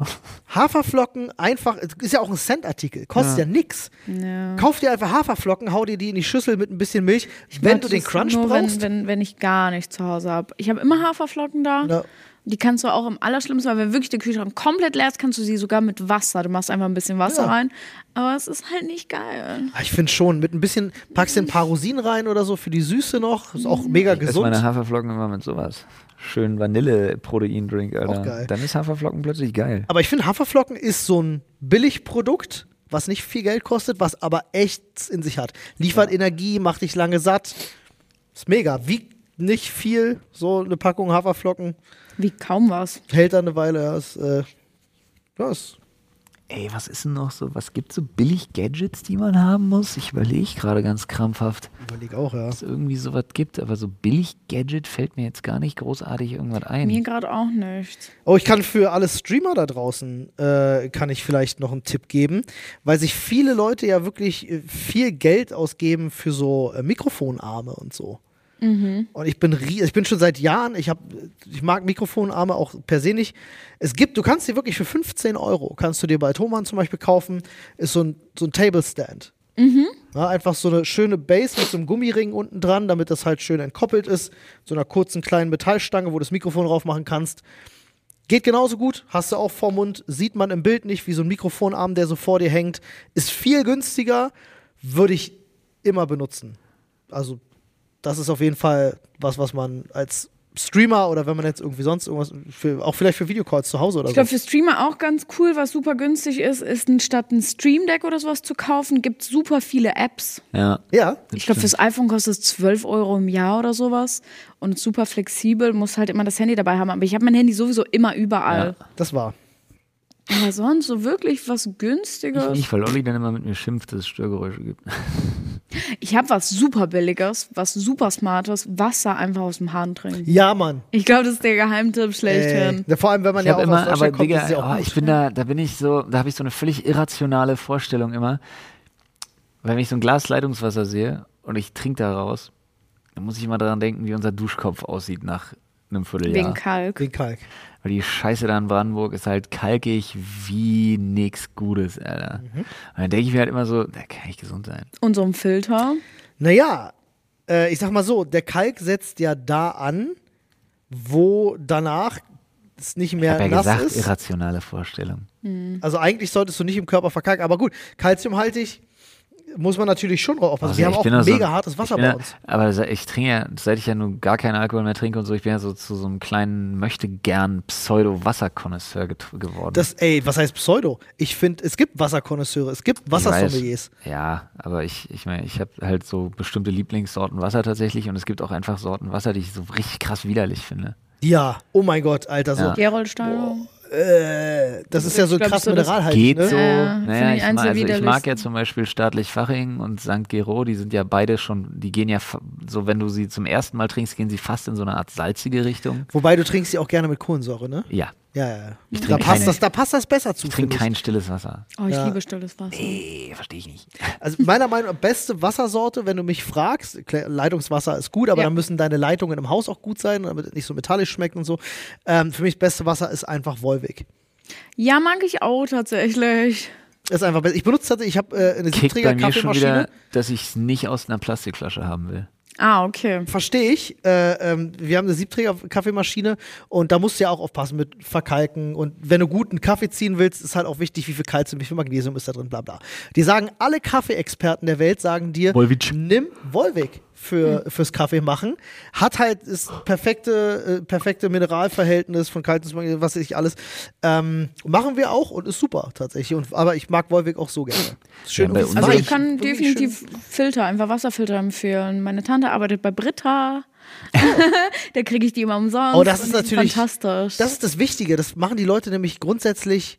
Haferflocken einfach, es ist ja auch ein Cent-Artikel, kostet ja, nix. Ja. Kauf dir einfach Haferflocken, hau dir die in die Schüssel mit ein bisschen Milch. Wenn mag du den Crunch nur, brauchst, Wenn, wenn, wenn ich gar nichts zu Hause habe. Ich habe immer Haferflocken da. Ja. Die kannst du auch im allerschlimmsten, weil wenn wirklich der Kühlschrank komplett leer ist, kannst du sie sogar mit Wasser. Du machst einfach ein bisschen Wasser Ja. rein. Aber es ist halt nicht geil. Ah, Ich finde schon, mit ein bisschen, packst du ein paar Rosinen rein oder so für die Süße noch. Ist auch mega Ich esse gesund. meine Haferflocken immer mit sowas. Schön Vanille-Protein-Drink, Alter. Auch geil. Dann ist Haferflocken plötzlich geil. Aber ich finde, Haferflocken ist so ein Billigprodukt, was nicht viel Geld kostet, was aber echt in sich hat. Liefert Energie, macht dich lange satt. Ist mega. Wiegt nicht viel, so eine Packung Haferflocken. Wie kaum was. Hält da eine Weile. Ja, ist, äh, ist Ey, was ist denn noch so? Was gibt so billig Gadgets, die man haben muss? Ich überlege gerade ganz krampfhaft, überleg auch, ja. ob es irgendwie sowas gibt, aber so billig Gadget fällt mir jetzt gar nicht großartig irgendwas ein. Mir gerade auch nicht. Oh, ich kann für alle Streamer da draußen, äh, kann ich vielleicht noch einen Tipp geben, weil sich viele Leute ja wirklich äh, viel Geld ausgeben für so äh, Mikrofonarme und so. Und ich bin, ich bin schon seit Jahren, ich, hab, ich mag Mikrofonarme auch per se nicht. Es gibt, du kannst dir wirklich für 15 Euro, kannst du dir bei Thomann zum Beispiel kaufen, ist so ein, so ein Table Stand. Ja, einfach so eine schöne Base mit so einem Gummiring unten dran, damit das halt schön entkoppelt ist. So einer kurzen kleinen Metallstange, wo du das Mikrofon drauf machen kannst. Geht genauso gut, hast du auch vor Mund, sieht man im Bild nicht, wie so ein Mikrofonarm, der so vor dir hängt. Ist viel günstiger, würde ich immer benutzen. Also, das ist auf jeden Fall was, was man als Streamer oder wenn man jetzt irgendwie sonst irgendwas, für, auch vielleicht für Videocalls zu Hause oder Ich so. glaube, für Streamer auch ganz cool, was super günstig ist, ist statt ein Stream Deck oder sowas zu kaufen, gibt es super viele Apps. Ja. Ja, Ich glaube, fürs iPhone kostet es 12 Euro im Jahr oder sowas und super flexibel, muss halt immer das Handy dabei haben. Aber ich habe mein Handy sowieso immer überall. das war. Aber sonst so wirklich was Günstiges. Ich nicht, weil Olli dann immer mit mir schimpft, dass es Störgeräusche gibt. Ich habe was super Billiges, was super Smartes, Wasser einfach aus dem Hahn trinken. Ja, Mann. Ich glaube, das ist der Geheimtipp schlechthin. Äh, vor allem, wenn man Ich ja auch immer, aus aber Deutschland kommt, Digga, ist ja auch oh, ich bin da, da bin ich so, da habe ich so eine völlig irrationale Vorstellung immer. Wenn ich so ein Glas Leitungswasser sehe und ich trinke daraus, dann muss ich immer daran denken, wie unser Duschkopf aussieht nach einem Vierteljahr. Wegen Kalk. Den Kalk. Weil die Scheiße da in Brandenburg ist halt kalkig wie nix Gutes, Alter. Mhm. Und dann denke ich mir halt immer so, da kann ich gesund sein. Und so ein Filter. Naja, äh, ich sag mal so, der Kalk setzt ja da an, wo danach es nicht Ich mehr habe ja nass gesagt, ist. irrationale Vorstellung. Also eigentlich solltest du nicht im Körper verkalken. Aber gut, kalziumhaltig muss man natürlich schon drauf aufpassen. Also Wir ich haben auch so- mega hartes Wasser bei ja, uns. Aber se- ich trinke ja, seit ich ja nun gar keinen Alkohol mehr trinke und so, ich bin ja so zu so einem kleinen, möchte gern Pseudo-Wasserkonnoisseur get- geworden. Das, ey, was heißt Pseudo? Ich finde, es gibt Wasserkonnoisseure, es gibt. Wassersommeliers. Ja, aber ich, ich meine, ich habe halt so bestimmte Lieblingssorten Wasser tatsächlich und es gibt auch einfach Sorten Wasser, die ich so richtig krass widerlich finde. Ja, oh mein Gott, Alter, so. Ja. Gerolsteiner. Äh, das ist ja so glaub, krass so mineralhaltig, Geht ne? so. Ja, find naja, ich ich, also ich mag ja zum Beispiel staatlich Faching und St. Gero, die sind ja beide schon, die gehen ja so, wenn du sie zum ersten Mal trinkst, gehen sie fast in so eine Art salzige Richtung. Wobei du trinkst sie auch gerne mit Kohlensäure, ne? Ja, Ja, ja, ja. Ich Da trinke passt, keine- das, da passt das besser zu. ich trinke kein stilles Wasser. Oh, ich Ja. liebe stilles Wasser. Nee, verstehe ich nicht. Also meiner Meinung nach beste Wassersorte, wenn du mich fragst, Leitungswasser ist gut, aber Ja. dann müssen deine Leitungen im Haus auch gut sein, damit es nicht so metallisch schmeckt und so. Ähm, für mich das beste Wasser ist einfach Wolwig. Ja, mag ich auch tatsächlich. Ist einfach besser. Ich benutze tatsächlich, ich habe äh, eine Kickt bei mir schon Siebträger-Kaffeemaschine. wieder, dass ich es nicht aus einer Plastikflasche haben will. Ah, okay. Verstehe ich. Äh, ähm, wir haben eine Siebträger-Kaffeemaschine und da musst du ja auch aufpassen mit Verkalken. Und wenn du guten Kaffee ziehen willst, ist halt auch wichtig, wie viel Kalzium, wie viel Magnesium ist da drin, bla bla. Die sagen, alle Kaffeeexperten der Welt sagen dir, Wolwig. nimm Wolwig für, fürs Kaffee machen. Hat halt das perfekte, äh, perfekte Mineralverhältnis von Magnesium, was weiß ich alles. Ähm, machen wir auch und ist super tatsächlich. Und, aber ich mag Wolwig auch so gerne. Schön Ja, Also ich kann definitiv schön. Filter, einfach Wasserfilter empfehlen. Meine Tante arbeitet bei Britta. da kriege ich die immer umsonst. Oh, das ist natürlich- fantastisch. Das ist das Wichtige. Das machen die Leute nämlich grundsätzlich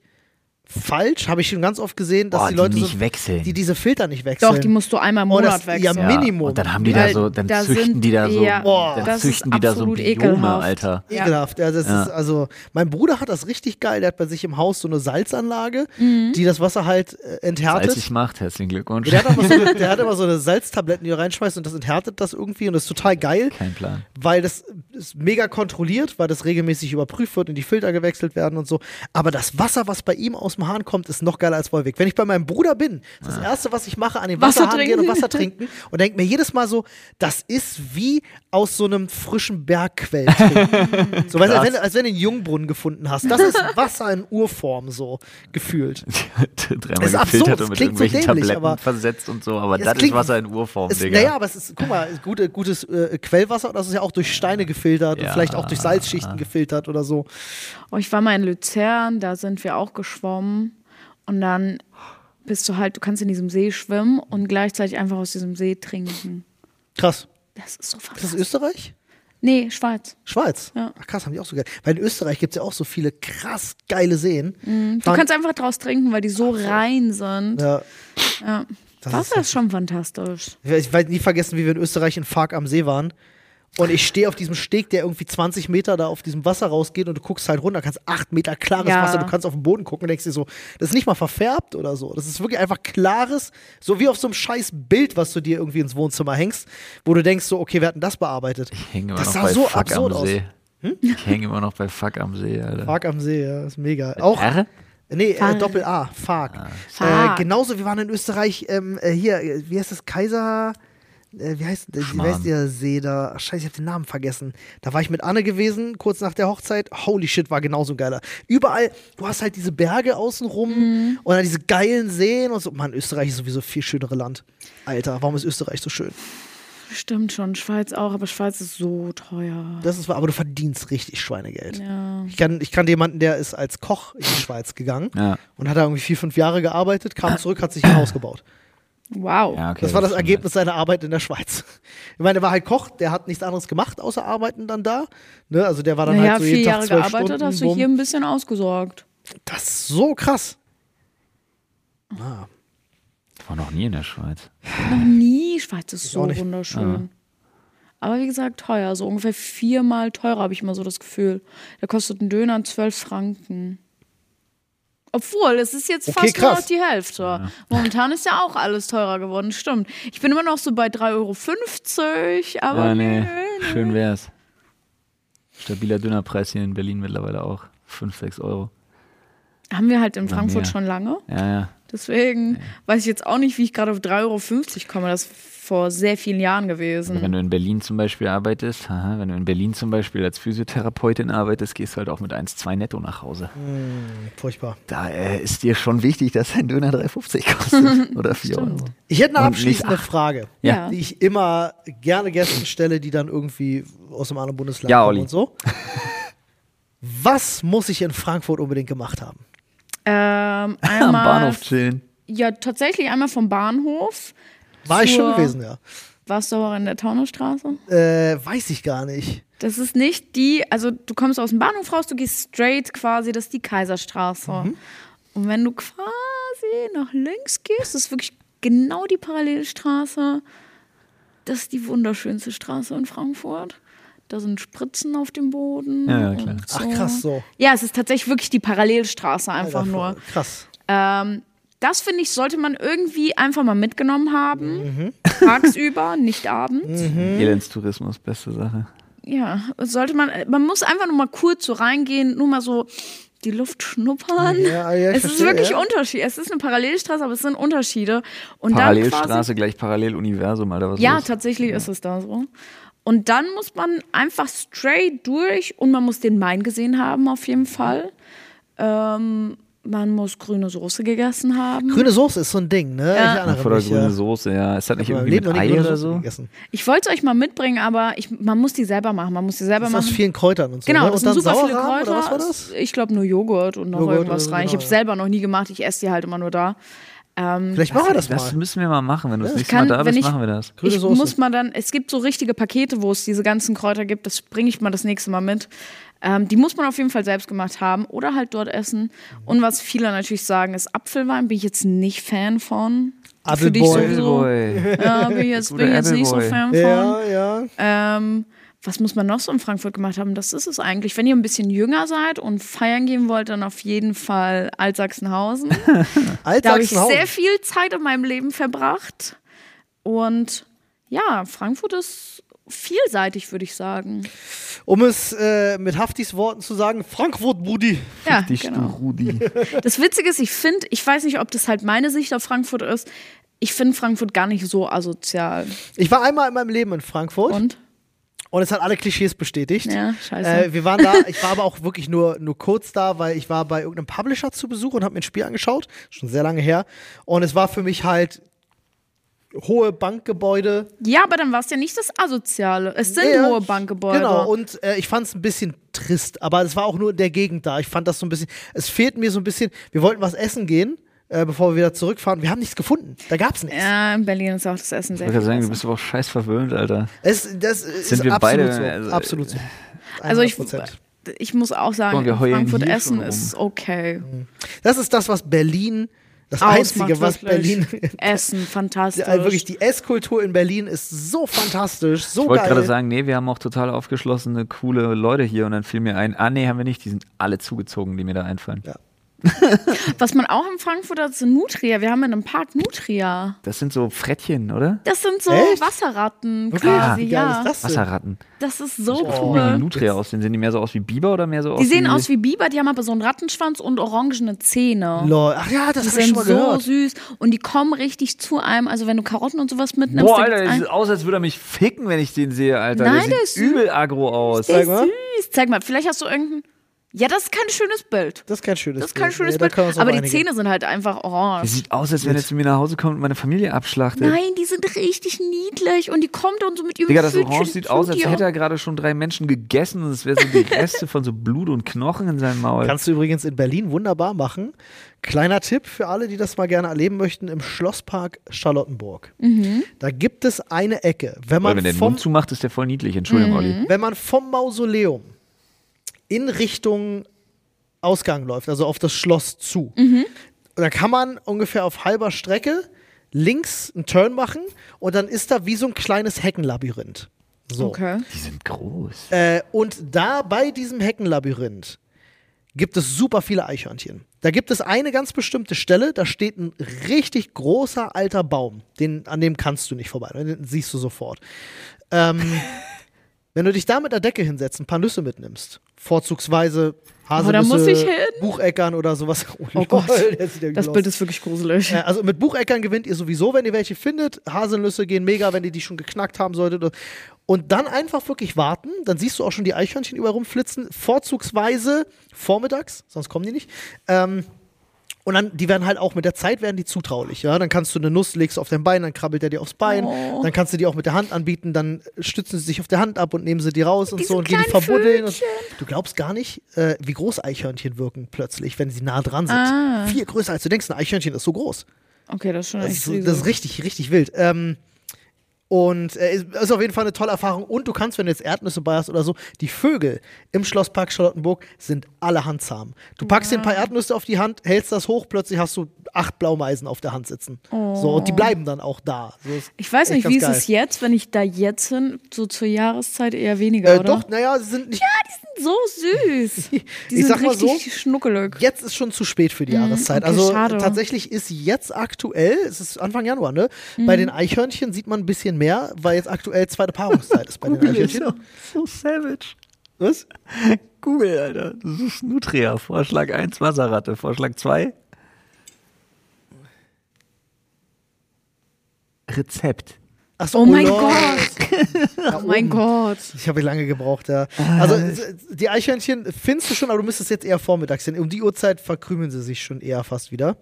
falsch. Habe ich schon ganz oft gesehen, dass Boah, die die Leute nicht so, wechseln. die diese Filter nicht wechseln. Doch, die musst du einmal im Oh, Monat das- wechseln. ja, Minimum. Und dann haben die da so, dann da züchten sind- die da so, ja, Boah, dann das züchten ist die da so Biome, ekelhaft. Alter. Ja. Ekelhaft. Ja, das Ja. ist also. Mein Bruder hat das richtig geil. Der hat bei sich im Haus so eine Salzanlage, Mhm. die das Wasser halt äh, enthärtet. Salzig macht, herzlichen Glückwunsch. Der hat, aber so eine, der hat immer so eine Salztabletten, die er reinschmeißt und das enthärtet das irgendwie und das ist total geil, Kein Plan. weil das ist mega kontrolliert, weil das regelmäßig überprüft wird und die Filter gewechselt werden und so. Aber das Wasser, was bei ihm aus dem Hahn kommt, ist noch geiler als Wolwig. Wenn ich bei meinem Bruder bin, das, das Erste, was ich mache, an den Wasser Wasserhahn gehen und trinken. Wasser trinken und denke mir jedes Mal so, das ist wie aus so einem frischen Bergquell trinken. so, weißt als wenn, als wenn du einen Jungbrunnen gefunden hast. Das ist Wasser in Urform, so gefühlt. Dreimal ist absurd, und mit klingt so dämlich, Tabletten aber- versetzt und so, aber das ist klingt- Wasser in Urform, Es, Digga. naja, aber es ist, guck mal, ist gute, gutes äh, Quellwasser, das ist ja auch durch Steine gefiltert Ja. und vielleicht auch durch Salzschichten gefiltert oder so. Oh, ich war mal in Luzern, da sind wir auch geschwommen. Und dann bist du halt, du kannst in diesem See schwimmen und gleichzeitig einfach aus diesem See trinken. Krass. Das ist so Ist das fantastisch. Österreich? Nee, Schweiz. Schweiz? Ja. Ach krass, haben die auch so geil. Weil in Österreich gibt es ja auch so viele krass geile Seen. Du kannst einfach draus trinken, weil die so rein sind. Ja, Ja. das Wasser ist schon fantastisch. Ich werde nie vergessen, wie wir in Österreich in Fark am See waren. Und ich stehe auf diesem Steg, der irgendwie 20 Meter da auf diesem Wasser rausgeht und du guckst halt runter, kannst 8 Meter klares Ja. Wasser, du kannst auf den Boden gucken und denkst dir so, das ist nicht mal verfärbt oder so. Das ist wirklich einfach klares, so wie auf so einem scheiß Bild, was du dir irgendwie ins Wohnzimmer hängst, wo du denkst so, okay, wer hat denn das bearbeitet? ich hänge immer das noch sah bei so Fuck absurd am aus. See. Ich hänge immer noch bei Fuck am See, Alter. Fark am See, ja, ist mega. Auch, R? nee, äh. Doppel A, Fark. Äh, Fark. genauso, wir waren in Österreich, ähm, äh, hier, äh, wie heißt das, Kaiser, äh, wie heißt, wie heißt der See da? Ach, scheiße, ich hab den Namen vergessen. Da war ich mit Anne gewesen, kurz nach der Hochzeit. Holy shit, war genauso geiler. Überall, du hast halt diese Berge außenrum und dann diese geilen Seen und so. Mann, Österreich ist sowieso viel schönere Land. Alter, warum ist Österreich so schön? Stimmt schon, Schweiz auch, aber Schweiz ist so teuer. Das ist wahr, aber du verdienst richtig Schweinegeld. Ja. Ich, kann, ich kannte jemanden, der ist als Koch in die Schweiz gegangen Ja. und hat da irgendwie vier, fünf Jahre gearbeitet, kam zurück, hat sich ein Haus gebaut. Wow. ja, okay. Das war das Ergebnis seiner Arbeit in der Schweiz. Ich meine, der war halt Koch, der hat nichts anderes gemacht, außer arbeiten dann da. Ne? Also der war dann Naja, halt so vier jeden Tag Jahre zwölf gearbeitet, Stunden. hast du bumm. hier ein bisschen ausgesorgt. Das ist so krass. Ah. Ich war noch nie in der Schweiz. Noch nie. Schweiz ist so wunderschön. Aber wie gesagt, teuer. So ungefähr viermal teurer, habe ich immer so das Gefühl. Da kostet ein Döner 12 Franken. Obwohl, es ist jetzt Okay, fast nur krass. noch die Hälfte. Momentan ist ja auch alles teurer geworden, stimmt. Ich bin immer noch so bei 3,50 Euro, aber Ja, nee, nö, schön wär's. Stabiler Dönerpreis hier in Berlin mittlerweile auch. 5, 6 Euro. haben wir halt in Frankfurt schon lange. Ja, ja. Deswegen weiß ich jetzt auch nicht, wie ich gerade auf 3,50 Euro komme. Das ist vor sehr vielen Jahren Wenn gewesen. du in Berlin zum Beispiel arbeitest, haha, wenn du in Berlin zum Beispiel als Physiotherapeutin arbeitest, gehst du halt auch mit 1,2 netto nach Hause. furchtbar. Da äh, ist dir schon wichtig, dass dein Döner 3,50 kostet. Oder 4 Euro. Ich hätte eine abschließende. Frage, Ja. die ich immer gerne Gästen stelle, die dann irgendwie aus einem anderen Bundesland Ja, kommen Olli. und so. Was muss ich in Frankfurt unbedingt gemacht haben? Ähm, Am einmal, Bahnhof chillen. Ja, tatsächlich einmal vom Bahnhof. War ich schon gewesen, ja. Warst du auch in der Taunusstraße? Äh, weiß ich gar nicht. Das ist nicht die, also du kommst aus dem Bahnhof raus, du gehst straight quasi, das ist die Kaiserstraße. Und wenn du quasi nach links gehst, das ist wirklich genau die Parallelstraße. Das ist die wunderschönste Straße in Frankfurt. Da sind Spritzen auf dem Boden. Ja, ja, klar. und Ach krass, so. Ja, es ist tatsächlich wirklich die Parallelstraße einfach Alter, nur. Krass. Ähm, das finde ich, sollte man irgendwie einfach mal mitgenommen haben. Tagsüber, nicht abends. Elendstourismus, beste Sache. Ja, sollte man, man muss einfach nur mal kurz so reingehen, nur mal so die Luft schnuppern. Ja, ja, es ist wirklich ja. Unterschied. Es ist eine Parallelstraße, aber es sind Unterschiede. Und Parallelstraße quasi, gleich Paralleluniversum, Alter. Was ja, los? tatsächlich ist es da so. Und dann muss man einfach straight durch und man muss den Main gesehen haben, auf jeden Fall. Ähm, man muss grüne Soße gegessen haben. Grüne Soße ist so ein Ding, ne? Ich erinnere Voller mich. grüne ja. Soße, ja. Ist das nicht Ich irgendwie mit Leben noch nie Ei oder so? gegessen. Ich wollte es euch mal mitbringen, aber ich, man muss die selber machen. Man muss die selber Das ist aus machen. vielen Kräutern und so. Genau, ne? das Und sind dann super viele Kräuter. Oder was war das? Ich glaube nur Joghurt und noch Joghurt irgendwas oder rein. Ich genau, habe es ja. selber noch nie gemacht. Ich esse die halt immer nur da. Ähm, Vielleicht machen wir das Das mal. müssen wir mal machen. Wenn du das nächste Mal da bist, ich, machen wir das. Grüne ich Soße. muss mal dann, es gibt so richtige Pakete, wo es diese ganzen Kräuter gibt, das bringe ich mal das nächste Mal mit. Ähm, die muss man auf jeden Fall selbst gemacht haben oder halt dort essen. Und was viele natürlich sagen, ist Apfelwein, bin ich jetzt nicht Fan von. Für dich Appleboy. sowieso. Ja, bin ich jetzt, bin jetzt nicht so. Fan von. Ja, ja. Ähm, was muss man noch so in Frankfurt gemacht haben? Das ist es eigentlich. Wenn ihr ein bisschen jünger seid und feiern gehen wollt, dann auf jeden Fall Altsachsenhausen. Da habe ich Altsachsenhausen. sehr viel Zeit in meinem Leben verbracht. Und ja, Frankfurt ist vielseitig, würde ich sagen. Um es äh, mit Haftis Worten zu sagen, Frankfurt, Brudi. Ja, Dich, genau. Rudi. Das Witzige ist, ich finde, ich weiß nicht, ob das halt meine Sicht auf Frankfurt ist. Ich finde Frankfurt gar nicht so asozial. Ich war einmal in meinem Leben in Frankfurt und, Und? es hat alle Klischees bestätigt. Ja, scheiße. Äh, wir waren da, ich war aber auch wirklich nur, nur kurz da, weil ich war bei irgendeinem Publisher zu Besuch und habe mir ein Spiel angeschaut, schon sehr lange her. Und es war für mich halt hohe Bankgebäude. Ja, aber dann war es ja nicht das Asoziale. Es sind Ja, hohe Bankgebäude. Genau, und äh, ich fand es ein bisschen trist, aber es war auch nur in der Gegend da. Ich fand das so ein bisschen, es fehlt mir so ein bisschen, wir wollten was essen gehen, äh, bevor wir wieder zurückfahren. Wir haben nichts gefunden. Da gab es nichts. Ja, in Berlin ist auch das Essen sehr Ich wollte sagen, du bist aber auch scheiß verwöhnt, Alter. Es, das ist Sind wir absolut beide, so. also, absolut so. Also ich, 100%. ich muss auch sagen, heulen Frankfurt Essen ist okay. Das ist das, was Berlin, das Ausmacht Einzige, was wirklich. Berlin. Essen, fantastisch. Ja, wirklich, die Esskultur in Berlin ist so fantastisch, so Ich wollte gerade sagen, nee, wir haben auch total aufgeschlossene, coole Leute hier und dann fiel mir ein, ah nee, haben wir nicht, die sind alle zugezogen, die mir da einfallen. Ja. Was man auch in Frankfurt hat, sind Nutria. Wir haben in einem Park Nutria. Das sind so Frettchen, oder? Das sind so Echt? Wasserratten Wirklich? quasi, Wie geil ja. ist das? Wasserratten. Das ist so Wie cool. die Nutria aussehen. Sehen die mehr so aus wie Biber oder mehr so aus Die sehen wie aus wie Biber, die haben aber so einen Rattenschwanz und orangene Zähne. Lol. Ach ja, das ich schon sind mal so gehört. süß und die kommen richtig zu einem. Also wenn du Karotten und sowas mitnimmst, Boah, Alter, einen- sieht aus, als würde er mich ficken, wenn ich den sehe, Alter. Nein, der der sieht ist süß. übel aggro aus. der ist Zeig mal. süß. Zeig mal, vielleicht hast du irgendein. Ja, das ist kein schönes Bild. Das ist kein schönes Das ist kein Bild. schönes Nee, Bild. uns Aber die einigen. Zähne sind halt einfach orange. sieht aus, als wenn er zu mir nach Hause kommt und meine Familie abschlachtet. Nein, die sind richtig niedlich und die kommt und so mit ihrem Digga, das Orange sieht aus, als hätte er gerade schon drei Menschen gegessen und es wäre so die Reste von so Blut und Knochen in seinem Maul. Kannst du übrigens in Berlin wunderbar machen. Kleiner Tipp für alle, die das mal gerne erleben möchten, im Schlosspark Charlottenburg. Mhm. Da gibt es eine Ecke. Wenn Weil man, wenn der den vom, Mund zumacht, ist der voll niedlich. Entschuldigung, Mhm. Olli. wenn man vom Mausoleum in Richtung Ausgang läuft, also auf das Schloss zu, Mhm. und dann kann man ungefähr auf halber Strecke links einen Turn machen und dann ist da wie so ein kleines Heckenlabyrinth. So. Okay. Die sind groß. Äh, und da bei diesem Heckenlabyrinth gibt es super viele Eichhörnchen. Da gibt es eine ganz bestimmte Stelle, da steht ein richtig großer alter Baum. Den, an dem kannst du nicht vorbei. Den siehst du sofort. Ähm, wenn du dich da mit der Decke hinsetzt, ein paar Nüsse mitnimmst, vorzugsweise Haselnüsse, hin. Bucheckern oder sowas. Oh Gott. sieht ja Das Bild ist wirklich gruselig. Äh, also mit Bucheckern gewinnt ihr sowieso, wenn ihr welche findet. Haselnüsse gehen mega, wenn ihr die schon geknackt haben solltet. Und dann einfach wirklich warten. Dann siehst du auch schon die Eichhörnchen überall rumflitzen. Vorzugsweise vormittags, sonst kommen die nicht. Ähm, und dann, die werden halt auch mit der Zeit werden die zutraulich, ja. Dann kannst du eine Nuss, legst auf dein Bein, dann krabbelt er dir aufs Bein. Oh. Dann kannst du die auch mit der Hand anbieten, dann stützen sie sich auf der Hand ab und nehmen sie die raus und Diese so und gehen die verbuddeln. Und du glaubst gar nicht, äh, wie groß Eichhörnchen wirken plötzlich, wenn sie nah dran sind. Ah. Viel größer als du denkst. Ein Eichhörnchen ist so groß. Okay, das ist schon Das echt ist, das ist richtig, richtig wild. Ähm, und äh, ist, ist auf jeden Fall eine tolle Erfahrung. Und du kannst, wenn du jetzt Erdnüsse bei hast oder so, die Vögel im Schlosspark Charlottenburg sind alle handzahm. Du packst dir ein paar Erdnüsse auf die Hand, hältst das hoch, plötzlich hast du acht Blaumeisen auf der Hand sitzen. So, und die bleiben dann auch da. So ist Ich weiß nicht, wie ist geil. es jetzt, wenn ich da jetzt hin, so zur Jahreszeit eher weniger, Äh, oder? doch, naja, sie sind nicht. So süß. Die Ich sind sag mal so, richtig schnuckelig. Jetzt ist schon zu spät für die Jahreszeit. okay, also schade. tatsächlich ist jetzt aktuell, es ist Anfang Januar, ne? Bei den Eichhörnchen sieht man ein bisschen mehr, weil jetzt aktuell zweite Paarungszeit ist bei den Eichhörnchen. So savage. Was? Google, Alter. Das ist Nutria. Vorschlag 1, Wasserratte. Vorschlag 2. Rezept. Achso, Oh mein Lord. Gott. Oh mein. Gott. Ich habe lange gebraucht, ja. Also äh, die Eichhörnchen findest du schon, aber du müsstest jetzt eher vormittags hin. Um die Uhrzeit verkrümeln sie sich schon eher fast wieder.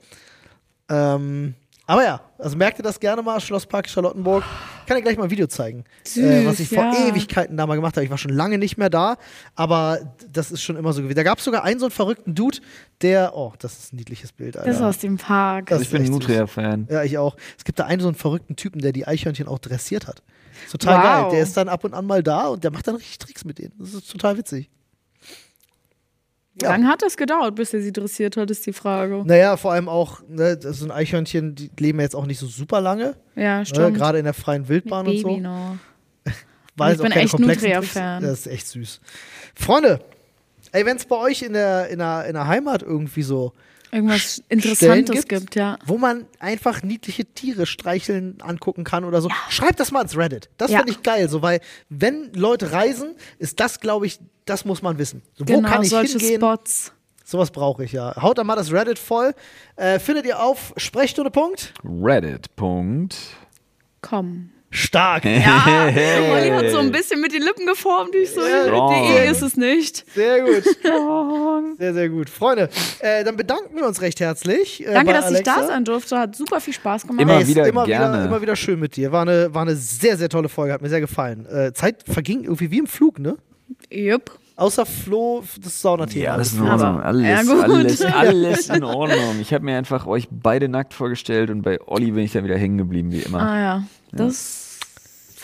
Ähm, aber ja, also merkt ihr das gerne mal, Schlosspark Charlottenburg. Kann ich gleich mal ein Video zeigen, äh, was ich vor ja. Ewigkeiten da mal gemacht habe. Ich war schon lange nicht mehr da, aber das ist schon immer so gewesen. Da gab es sogar einen so einen verrückten Dude, der, oh, das ist ein niedliches Bild, Alter. Das ist aus dem Park. Das ich ist bin süß. Nutria-Fan. Ja, ich auch. Es gibt da einen so einen verrückten Typen, der die Eichhörnchen auch dressiert hat. Total Wow. geil. Der ist dann ab und an mal da und der macht dann richtig Tricks mit denen. Das ist total witzig. Wie lange hat das gedauert, bis er sie dressiert hat, ist die Frage. Naja, vor allem auch, ne, das sind Eichhörnchen, die leben jetzt auch nicht so super lange. Ja, Ne, stimmt. Gerade in der freien Mit Wildbahn und Baby so. noch. Weil Ich bin echt Nutria-Fan. Das ist echt süß. Freunde, ey, wenn es bei euch in der, in, der, in der Heimat irgendwie so Irgendwas Interessantes gibt, ja. Wo man einfach niedliche Tiere streicheln, angucken kann oder so. Schreibt das mal ins Reddit. Das Ja. finde ich geil, so, weil wenn Leute reisen, ist das, glaube ich, das muss man wissen. So, wo Genau, kann ich solche hingehen? Spots. Sowas brauche ich ja. Haut da mal das Reddit voll. Äh, findet ihr auf Sprechstunde. Punkt. Reddit. Punkt. Stark. Ja, Olli hat so ein bisschen mit den Lippen geformt. Ich so, die ist es nicht. Sehr gut. Sehr, sehr gut. Freunde, äh, dann bedanken wir uns recht herzlich. Äh, Danke, bei dass ich Alexa. da sein durfte. Hat super viel Spaß gemacht. Immer wieder immer gerne. Wieder, immer wieder schön mit dir. War eine, war eine sehr, sehr tolle Folge. Hat mir sehr gefallen. Äh, Zeit verging irgendwie wie im Flug, ne? Jupp. Außer Flo, das Saunathema. Ja, alles in Ordnung. Alles, Ja, gut. alles, alles in Ordnung. Ich habe mir einfach euch beide nackt vorgestellt und bei Olli bin ich dann wieder hängen geblieben, wie immer. Ah ja, das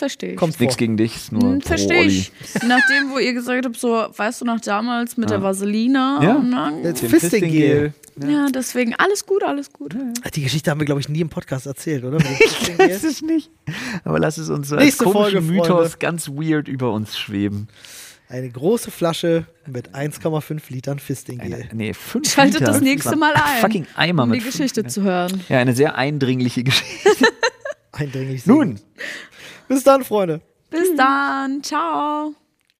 verstehe ich. Kommt. Nichts gegen dich, ist nur Hm, Verstehe ich. Nachdem, wo ihr gesagt habt, so, weißt du noch damals mit der Vaseline. Ja. Und Jetzt Dem Fisting-Gel. ja, deswegen alles gut, alles gut. Die Geschichte haben wir, glaube ich, nie im Podcast erzählt, oder? Fisting-Gel. Das ist nicht. Aber lass es uns so Nächste als komischen Folge, Mythos Freunde. ganz weird über uns schweben. Eine große Flasche mit 1,5 Litern Fisting-Gel. Eine, nee, fünf Schaltet Liter. das nächste Mal ein. Fucking Eimer um mit die fünf Geschichte Litern. zu hören. Ja, eine sehr eindringliche Geschichte. Eindringlich. Nun. Bis dann, Freunde. Bis dann. Ciao.